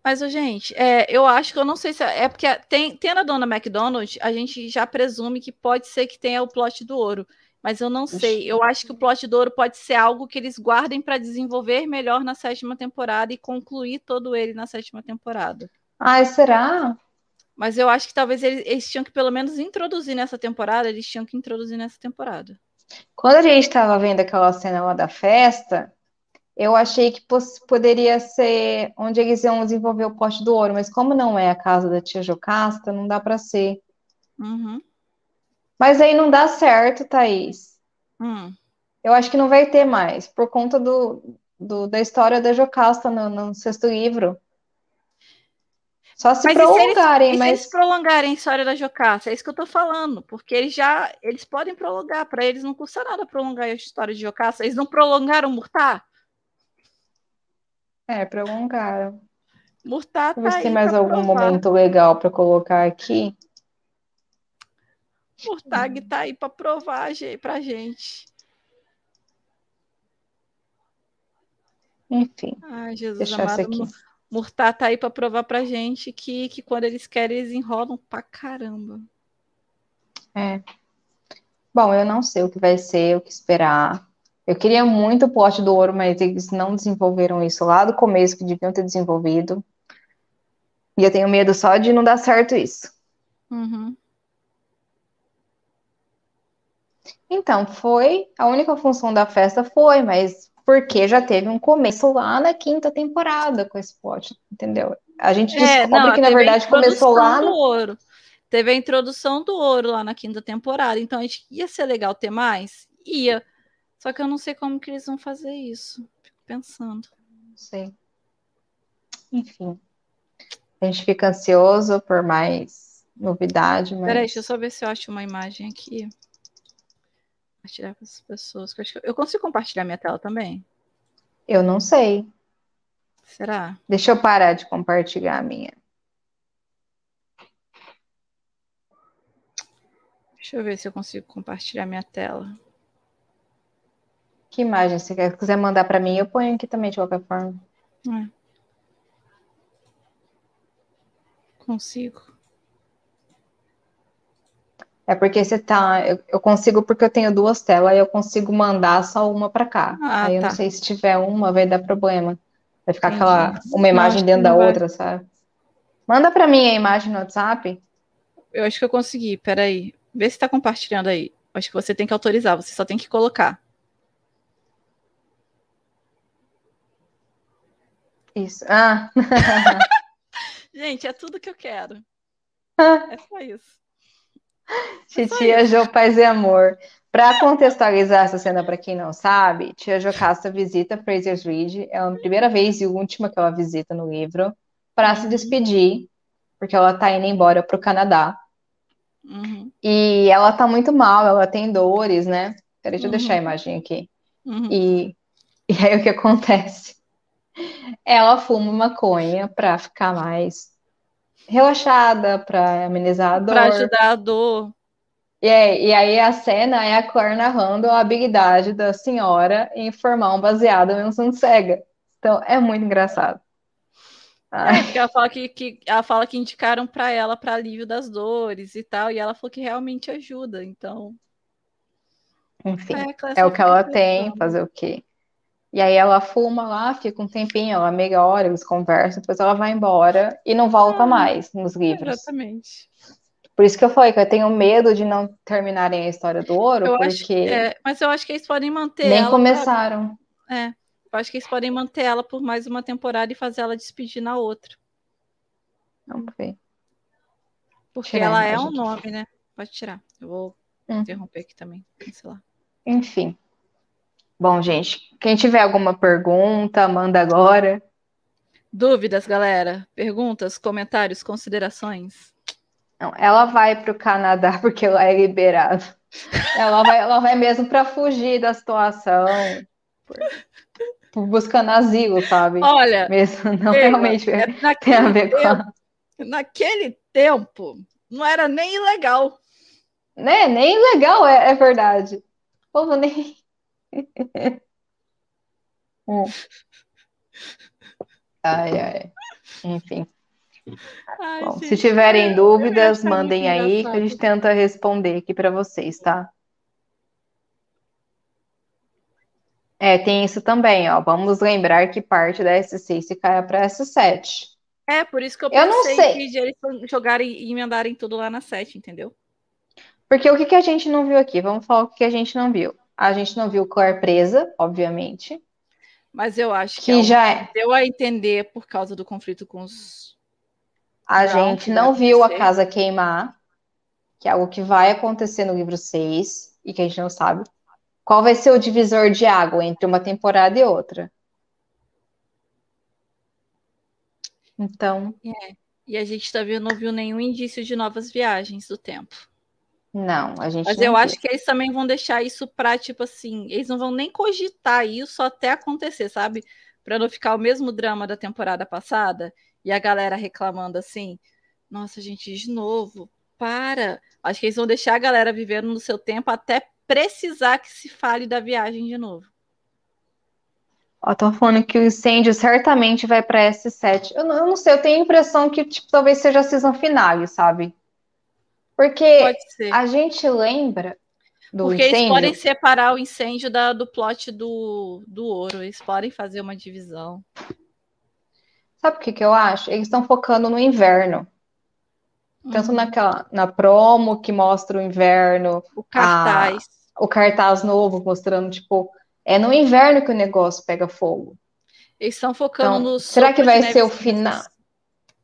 Mas, gente, é, eu acho que eu não sei se. É, é porque tem, tem na dona McDonald's, a gente já presume que pode ser que tenha o plot do ouro. Mas eu não sei. Eu acho que o plot do ouro pode ser algo que eles guardem para desenvolver melhor na sétima temporada e concluir todo ele na sétima temporada. Ai, será? Mas eu acho que talvez eles, eles tinham que pelo menos introduzir nessa temporada, eles tinham que introduzir nessa temporada. Quando a gente estava vendo aquela cena lá da festa, eu achei que poderia ser onde eles iam desenvolver o poste do ouro, mas como não é a casa da tia Jocasta, não dá para ser. Uhum. Mas aí não dá certo, Thaís. Hum. Eu acho que não vai ter mais, por conta do, do da história da Jocasta no, no sexto livro. Só se mas prolongarem, eles, mas. Se eles prolongarem a história da Jocasta, é isso que eu tô falando, porque eles já. Eles podem prolongar, para eles não custa nada prolongar a história de Jocasta. Eles não prolongaram Murtar? É, prolongaram. Murtar tá Vamos aí tem mais algum provar. momento legal para colocar aqui. Murtag tá aí para provar pra gente. Enfim. Ai, Jesus amado. Aqui. Murtar tá aí para provar pra gente que, que quando eles querem, eles enrolam pra caramba. É. Bom, eu não sei o que vai ser, o que esperar. Eu queria muito o pote do ouro, mas eles não desenvolveram isso lá do começo, que deviam ter desenvolvido. E eu tenho medo só de não dar certo isso. Uhum. Então, foi. A única função da festa foi, mas porque já teve um começo lá na quinta temporada com esse plot, entendeu? A gente é, descobre não, que, na verdade, começou lá no... ouro. Teve a introdução do ouro lá na quinta temporada, então a gente ia ser legal ter mais? Ia. Só que eu não sei como que eles vão fazer isso. Fico pensando. Não sei. Enfim. A gente fica ansioso por mais novidade, mas... Peraí, deixa eu só ver se eu acho uma imagem aqui compartilhar com as pessoas. Eu consigo compartilhar minha tela também? Eu não sei. Será? Deixa eu parar de compartilhar a minha. Deixa eu ver se eu consigo compartilhar minha tela. Que imagem você quer? Se quiser mandar para mim, eu ponho aqui também de qualquer forma. É. Consigo. É porque você tá. Eu, eu, consigo porque eu tenho duas telas e eu consigo mandar só uma para cá. Ah, Aí eu tá. não sei se tiver uma, vai dar problema. Vai ficar Entendi. aquela uma imagem não, dentro da vai. outra, sabe? Manda para mim a imagem no WhatsApp. Eu acho que eu consegui. Peraí. Vê se está compartilhando aí. Acho que você tem que autorizar, você só tem que colocar. Isso. Ah. Gente, é tudo que eu quero. É só isso. Titia Jo Paz e Amor. Para contextualizar essa cena para quem não sabe, Tia Jocasta visita Fraser's Ridge, é a primeira vez e última que ela visita no livro, para se despedir, porque ela está indo embora para o Canadá. Uhum. E ela está muito mal, ela tem dores, né? Peraí, deixa eu deixar a uhum. imagem aqui. Uhum. E, e aí o que acontece? Ela fuma maconha para ficar mais relaxada, para amenizar a dor. Para ajudar a dor. E, aí, e aí a cena é a Claire narrando a habilidade da senhora em formar um baseado em um cega. Então é muito engraçado. É, porque ela fala que, que, ela fala que indicaram para ela para alívio das dores e tal, e ela falou que realmente ajuda, então. Enfim, é, é o que ela tem, fazer o quê? E aí ela fuma lá, fica um tempinho, ela meia hora, eles conversam, depois ela vai embora e não volta ah, mais nos livros. Exatamente. Por isso que eu falei que eu tenho medo de não terminarem a história do ouro, eu porque. É, mas eu acho que eles podem manter. Nem começaram. Pra... É. Eu acho que eles podem manter ela por mais uma temporada e fazer ela despedir na outra. Vamos ver. Porque tirar, ela é um nome, né? Pode tirar. Eu vou hum. interromper aqui também. Sei Enfim. Bom, gente, quem tiver alguma pergunta, manda agora. Dúvidas, galera? Perguntas, comentários, considerações? Não, ela vai para o Canadá porque ela é liberada. Ela vai, ela vai mesmo para fugir da situação buscando asilo, sabe? Olha, mesmo não realmente é, tem a ver tempo, com. Naquele tempo, não era nem ilegal. Né? Nem ilegal, é, é verdade. O povo nem. Hum. Ai, ai. Enfim. Ai, Bom, gente, se tiverem dúvidas, mandem aí que a gente tenta responder aqui para vocês, tá? É, tem isso também, ó. Vamos lembrar que parte da S6 se cai para S7. É, por isso que eu pensei eu não sei. que eles jogarem e emendarem tudo lá na 7, entendeu? Porque o que, que a gente não viu aqui? Vamos falar o que a gente não viu. A gente não viu Claire presa, obviamente. Mas eu acho que, que já é. deu a entender por causa do conflito com os. A gente não viu a casa queimar, que é algo que vai acontecer no livro 6 e que a gente não sabe. Qual vai ser o divisor de água entre uma temporada e outra? Então. É. E a gente também tá não viu nenhum indício de novas viagens do tempo. Não, a gente Mas eu acho que eles também vão deixar isso para, tipo assim, eles não vão nem cogitar isso até acontecer, sabe? Para não ficar o mesmo drama da temporada passada e a galera reclamando assim: nossa, gente, de novo, para. Acho que eles vão deixar a galera vivendo no seu tempo até precisar que se fale da viagem de novo. Ó, tô falando que o incêndio certamente vai para S7. Eu não, eu não, sei, eu tenho a impressão que tipo, talvez seja a season finale, sabe? Porque a gente lembra do Porque incêndio. eles podem separar o incêndio da, do plot do, do ouro. Eles podem fazer uma divisão. Sabe o que, que eu acho? Eles estão focando no inverno. Tanto uhum. naquela, na promo que mostra o inverno. O cartaz. A, o cartaz novo mostrando, tipo, é no inverno que o negócio pega fogo. Eles estão focando então, no. Será que vai ser o final?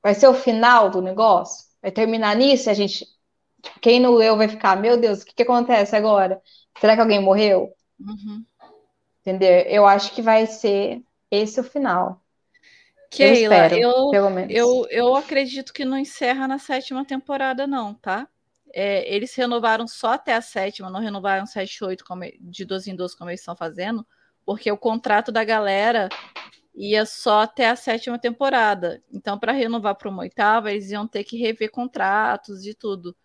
Vai ser o final do negócio? Vai terminar nisso? A gente. Quem não leu vai ficar, meu Deus, o que, que acontece agora? Será que alguém morreu? Uhum. Entendeu? Eu acho que vai ser esse o final. Keila, eu, espero, eu. Eu, eu acredito que não encerra na sétima temporada, não, tá? É, eles renovaram só até a sétima, não renovaram 7 e 8 como, de 12 em 12 como eles estão fazendo, porque o contrato da galera ia só até a sétima temporada. Então, para renovar para uma oitava, eles iam ter que rever contratos e tudo.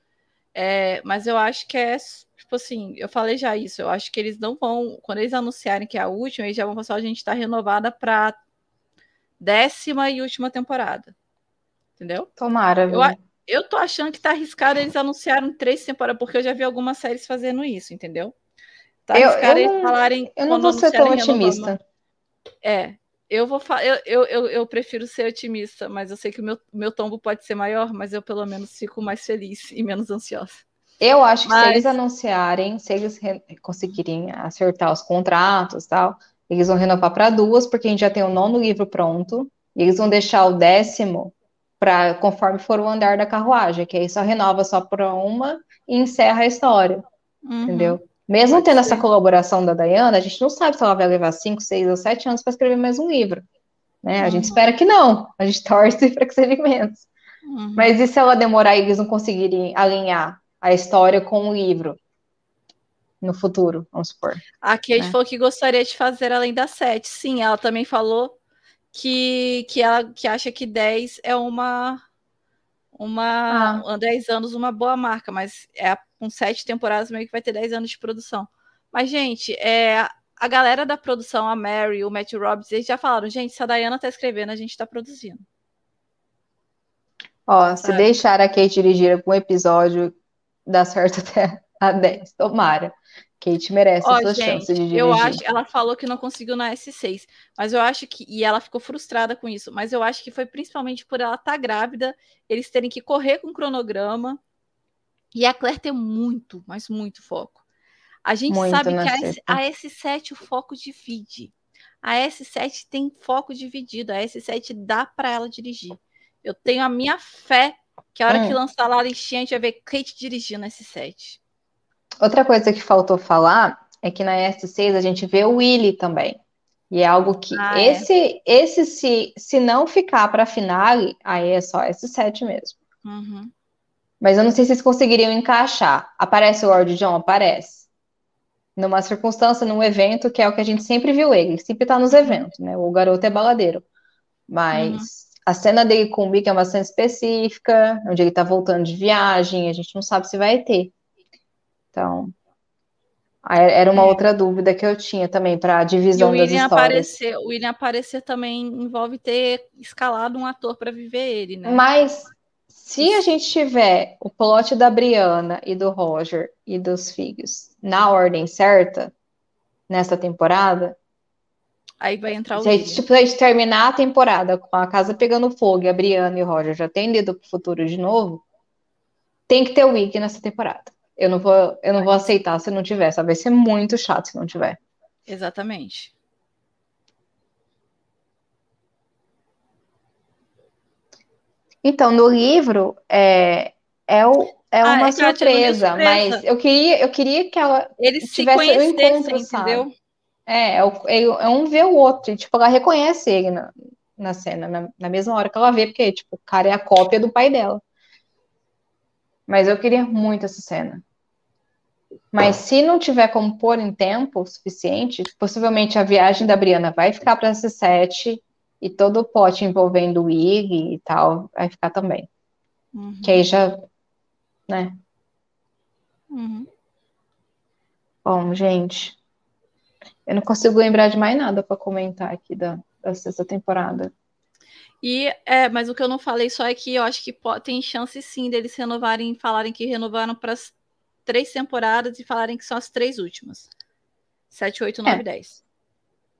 É, mas eu acho que é, tipo assim, eu falei já isso, eu acho que eles não vão, quando eles anunciarem que é a última, eles já vão falar, a gente está renovada para décima e última temporada. Entendeu? Tomara, viu? Eu, eu tô achando que tá arriscado eles anunciaram três temporadas, porque eu já vi algumas séries fazendo isso, entendeu? Tá arriscado eu, eles falarem. Eu não vou ser tão otimista. É, eu vou eu, eu, eu, eu, prefiro ser otimista, mas eu sei que o meu, meu tombo pode ser maior, mas eu pelo menos fico mais feliz e menos ansiosa. Eu acho que mas... se eles anunciarem, se eles conseguirem acertar os contratos e tal, eles vão renovar para duas, porque a gente já tem o nono livro pronto, e eles vão deixar o décimo para conforme for o andar da carruagem, que aí só renova só para uma e encerra a história. Uhum. Entendeu? Mesmo Pode tendo ser. essa colaboração da Dayana, a gente não sabe se ela vai levar cinco, seis ou sete anos para escrever mais um livro. Né? Uhum. A gente uhum. espera que não, a gente torce para que seja menos. Uhum. Mas e se ela demorar e eles não conseguirem alinhar a história com o livro? no futuro, vamos supor. A Kate né? falou que gostaria de fazer além das sete. Sim, ela também falou que, que ela que acha que 10 é uma uma ah. 10 anos uma boa marca, mas é com sete temporadas meio que vai ter 10 anos de produção. Mas, gente, é, a galera da produção, a Mary, o Matt Robbins, eles já falaram, gente, se a Diana tá escrevendo, a gente tá produzindo. Ó, se deixar a Kate dirigir algum episódio, dá certo até a 10, tomara. Kate merece Ó, essa chance de dirigir. Eu acho, ela falou que não conseguiu na S6, mas eu acho que e ela ficou frustrada com isso, mas eu acho que foi principalmente por ela estar tá grávida, eles terem que correr com o cronograma e a Claire ter muito, mas muito foco. A gente muito sabe que a, S, a S7 o foco divide. A S7 tem foco dividido, a S7 dá para ela dirigir. Eu tenho a minha fé que a hora hum. que lançar lá a listinha, a gente vai ver Kate dirigindo a S7. Outra coisa que faltou falar é que na S6 a gente vê o Willy também. E é algo que ah, é. esse, é. esse se, se não ficar para finale, aí é só S7 mesmo. Uhum. Mas eu não sei se vocês conseguiriam encaixar. Aparece o Lord John? Aparece. Numa circunstância, num evento, que é o que a gente sempre viu ele. Sempre tá nos eventos, né? O garoto é baladeiro. Mas uhum. a cena dele com o Mickey é uma cena específica, onde ele tá voltando de viagem, a gente não sabe se vai ter. Então, era uma é. outra dúvida que eu tinha também para a divisão e o das histórias. Aparecer, o William aparecer também envolve ter escalado um ator para viver ele, né? Mas se a gente tiver o plot da Briana e do Roger e dos filhos na ordem certa nessa temporada, aí vai entrar o se a gente, tipo, a gente terminar a temporada com a casa pegando fogo e a Briana e o Roger já têm ido pro futuro de novo, tem que ter o Wig nessa temporada. Eu não vou, eu não vou aceitar se não tiver, sabe? Vai ser muito chato se não tiver. Exatamente. Então, no livro é, é, o, é ah, uma é surpresa, mas eu queria, eu queria que ela Eles tivesse um encontro, entendeu? É, é, é, é, um ver o outro, e, tipo, ela reconhece ele na, na cena, na, na mesma hora que ela vê, porque, tipo, o cara é a cópia do pai dela. Mas eu queria muito essa cena. Mas se não tiver como pôr em tempo suficiente, possivelmente a viagem da Briana vai ficar para esse set e todo o pote envolvendo o Ig e tal vai ficar também. Uhum. Que aí já, né? Uhum. Bom, gente, eu não consigo lembrar de mais nada para comentar aqui da, da sexta temporada. E é, mas o que eu não falei só é que eu acho que pode, tem chance sim deles renovarem, falarem que renovaram para as três temporadas e falarem que são as três últimas. 7, 8, 9, é. 10.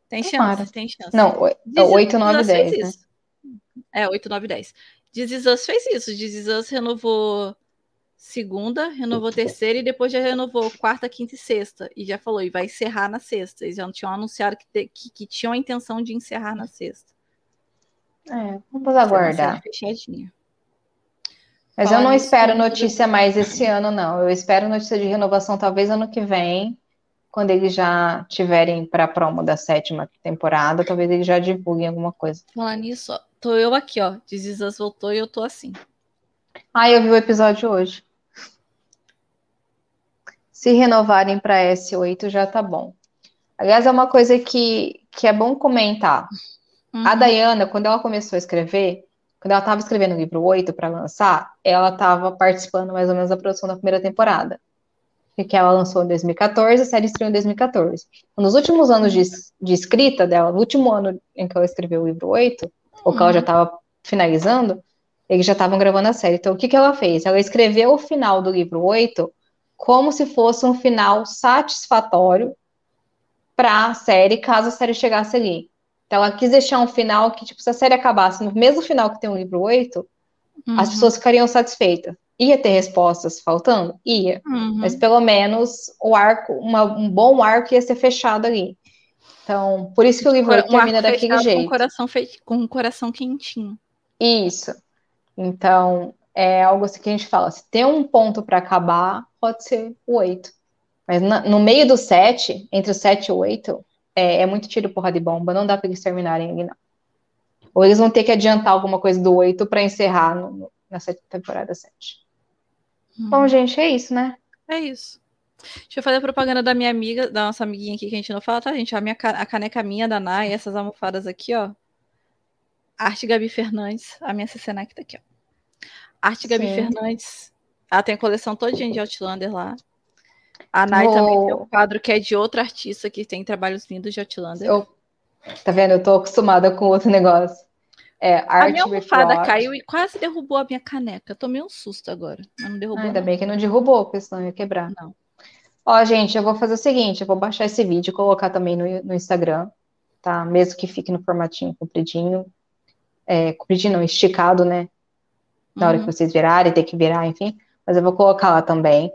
Tem chance, tem chance. Não, 8, 9, 10. Né? É, 8, 9, 10. This Us fez isso. Us renovou segunda, renovou terceira e depois já renovou quarta, quinta e sexta. E já falou, e vai encerrar na sexta. Eles já tinham anunciado que, que, que tinham a intenção de encerrar na sexta. É, vamos aguardar. Mas Fala eu não espero notícia mais esse ano, não. Eu espero notícia de renovação talvez ano que vem, quando eles já tiverem para a promo da sétima temporada, talvez eles já divulguem alguma coisa. Falar nisso, ó, tô eu aqui, ó. Dizizas voltou e eu tô assim. Ah, eu vi o episódio hoje. Se renovarem para S8 já tá bom. Aliás, é uma coisa que, que é bom comentar. Uhum. A Dayana, quando ela começou a escrever, quando ela estava escrevendo o livro 8 para lançar, ela estava participando mais ou menos da produção da primeira temporada. Que ela lançou em 2014, a série estreou em 2014. Nos últimos anos de, de escrita dela, no último ano em que ela escreveu o livro 8, ou que ela já estava uhum. finalizando, eles já estavam gravando a série. Então, o que, que ela fez? Ela escreveu o final do livro 8 como se fosse um final satisfatório para a série, caso a série chegasse ali. Então, ela quis deixar um final que, tipo, se a série acabasse no mesmo final que tem o livro 8, uhum. as pessoas ficariam satisfeitas. Ia ter respostas faltando? Ia. Uhum. Mas pelo menos o arco, uma, um bom arco ia ser fechado ali. Então, por isso que o livro um termina daquele jeito. Com o coração, fe... com um coração quentinho. Isso. Então, é algo assim que a gente fala: se tem um ponto para acabar, pode ser o 8. Mas no meio do 7, entre o 7 e o 8, é, é muito tiro porra de bomba, não dá para eles terminarem ali, não. Ou eles vão ter que adiantar alguma coisa do 8 para encerrar no, no, nessa temporada 7. Hum. Bom, gente, é isso, né? É isso. Deixa eu fazer a propaganda da minha amiga, da nossa amiguinha aqui que a gente não fala, tá, gente? A, minha, a caneca minha da Nai, essas almofadas aqui, ó. Arte Gabi Fernandes, a minha CCNAC tá aqui, ó. Arte Gabi Sim. Fernandes. Ela tem a coleção todinha de Outlander lá. A Nai Vou- também tem um quadro que é de outra artista que tem trabalhos lindos de Outlander. Eu, tá vendo? Eu tô acostumada com outro negócio. É, A minha almofada caiu e quase derrubou a minha caneca. Tomei um susto agora, mas não derrubou. Ah, ainda não. bem que não derrubou, porque senão ia quebrar. Não. Ó, gente, eu vou fazer o seguinte, eu vou baixar esse vídeo e colocar também no, no Instagram, tá? Mesmo que fique no formatinho compridinho. É, compridinho não, esticado, né? Na hora que Uhum. vocês virarem, ter que virar, enfim. Mas eu vou colocar lá também.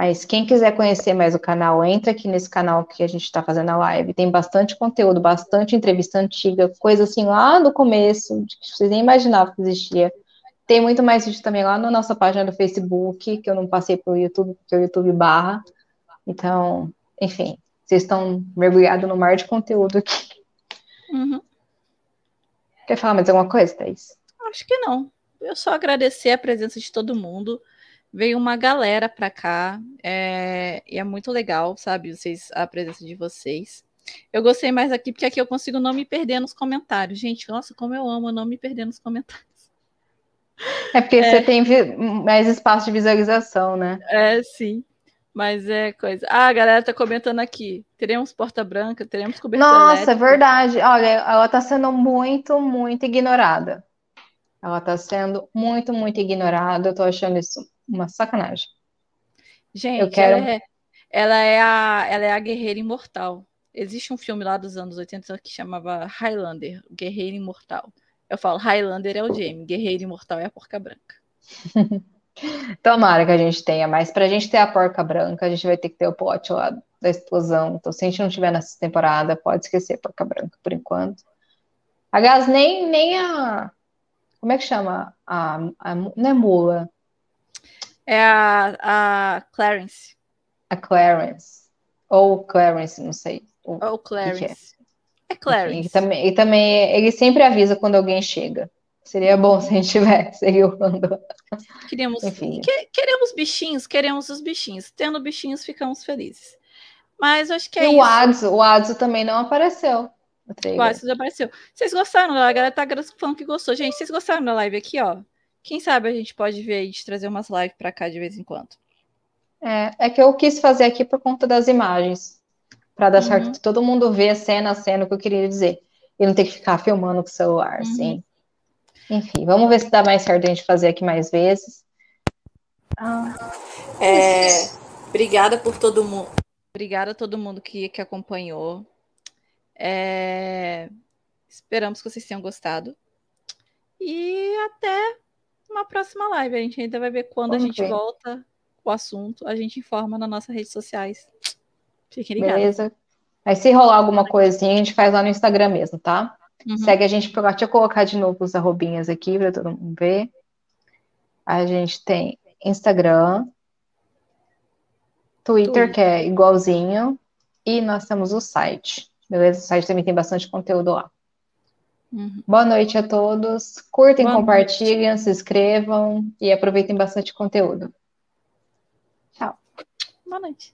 Mas quem quiser conhecer mais o canal, entra aqui nesse canal que a gente está fazendo a live. Tem bastante conteúdo, bastante entrevista antiga, coisa assim lá do começo, que vocês nem imaginavam que existia. Tem muito mais vídeo também lá na nossa página do Facebook, que eu não passei pelo YouTube, porque o YouTube barra. Então, enfim, vocês estão mergulhados no mar de conteúdo aqui. Uhum. Quer falar mais alguma coisa, Thaís? Acho que não. Eu só agradecer a presença de todo mundo. Veio uma galera pra cá é, e é muito legal, sabe? Vocês, a presença de vocês. Eu gostei mais aqui porque aqui eu consigo não me perder nos comentários. Gente, nossa, como eu amo não me perder nos comentários. É porque você tem mais espaço de visualização, né? É, sim. Mas é coisa. Ah, a galera tá comentando aqui. Teremos porta branca, teremos cobertura Nossa, é elétrica. verdade. Olha, ela tá sendo muito, muito ignorada. Ela tá sendo muito, muito ignorada. Eu tô achando isso uma sacanagem. Gente, Eu quero- ela, é, ela, é a, ela é a guerreira imortal. Existe um filme lá dos anos 80 que chamava Highlander, o Guerreiro Imortal. Eu falo, Highlander é o Jamie, Guerreiro Imortal é a Porca Branca. Tomara que a gente tenha, mas pra gente ter a porca branca, a gente vai ter que ter o plot lá da explosão. Então, se a gente não tiver nessa temporada, pode esquecer a porca branca por enquanto. Aliás, nem, nem a. Como é que chama? A, a, não é mula, É a, a Clarence. a Clarence. Ou Clarence, não sei. O- Ou é? Clarence. É Enfim, Clarence. e também, e também ele sempre avisa quando alguém chega. Seria bom se a gente tivesse aí o Randall. Queremos, Enfim. que- queremos bichinhos, queremos os bichinhos. Tendo bichinhos, ficamos felizes. Mas acho que é E o isso. Adso, o Adso também não apareceu trailer. Quase desapareceu. Vocês gostaram? A galera tá falando que gostou. Gente, vocês gostaram da live aqui, ó? Quem sabe a gente pode ver aí de trazer umas lives pra cá de vez em quando. É, é que eu quis fazer aqui por conta das imagens. Pra dar Uhum. todo mundo ver cena a cena o que eu queria dizer. E não ter que ficar filmando com o celular, Uhum. assim. Enfim, vamos ver se dá mais certo a gente fazer aqui mais vezes. Ah, É, obrigada por todo mundo. Obrigada a todo mundo que, que acompanhou. É, esperamos que vocês tenham gostado. E até uma próxima live. A gente ainda vai ver quando Vamos a gente ver. volta o assunto. A gente informa nas nossas redes sociais. Fiquem ligados. beleza? Aí se rolar alguma coisinha, a gente faz lá no Instagram mesmo, tá? Uhum. Segue a gente por lá. Deixa eu colocar de novo os arrobinhas aqui para todo mundo ver. A gente tem Instagram, Twitter, Twitter. que é igualzinho, e nós temos o site. Beleza? O site também tem bastante conteúdo lá. Uhum. Boa noite a todos. Curtem, Boa compartilhem, se inscrevam e aproveitem bastante conteúdo. Boa noite.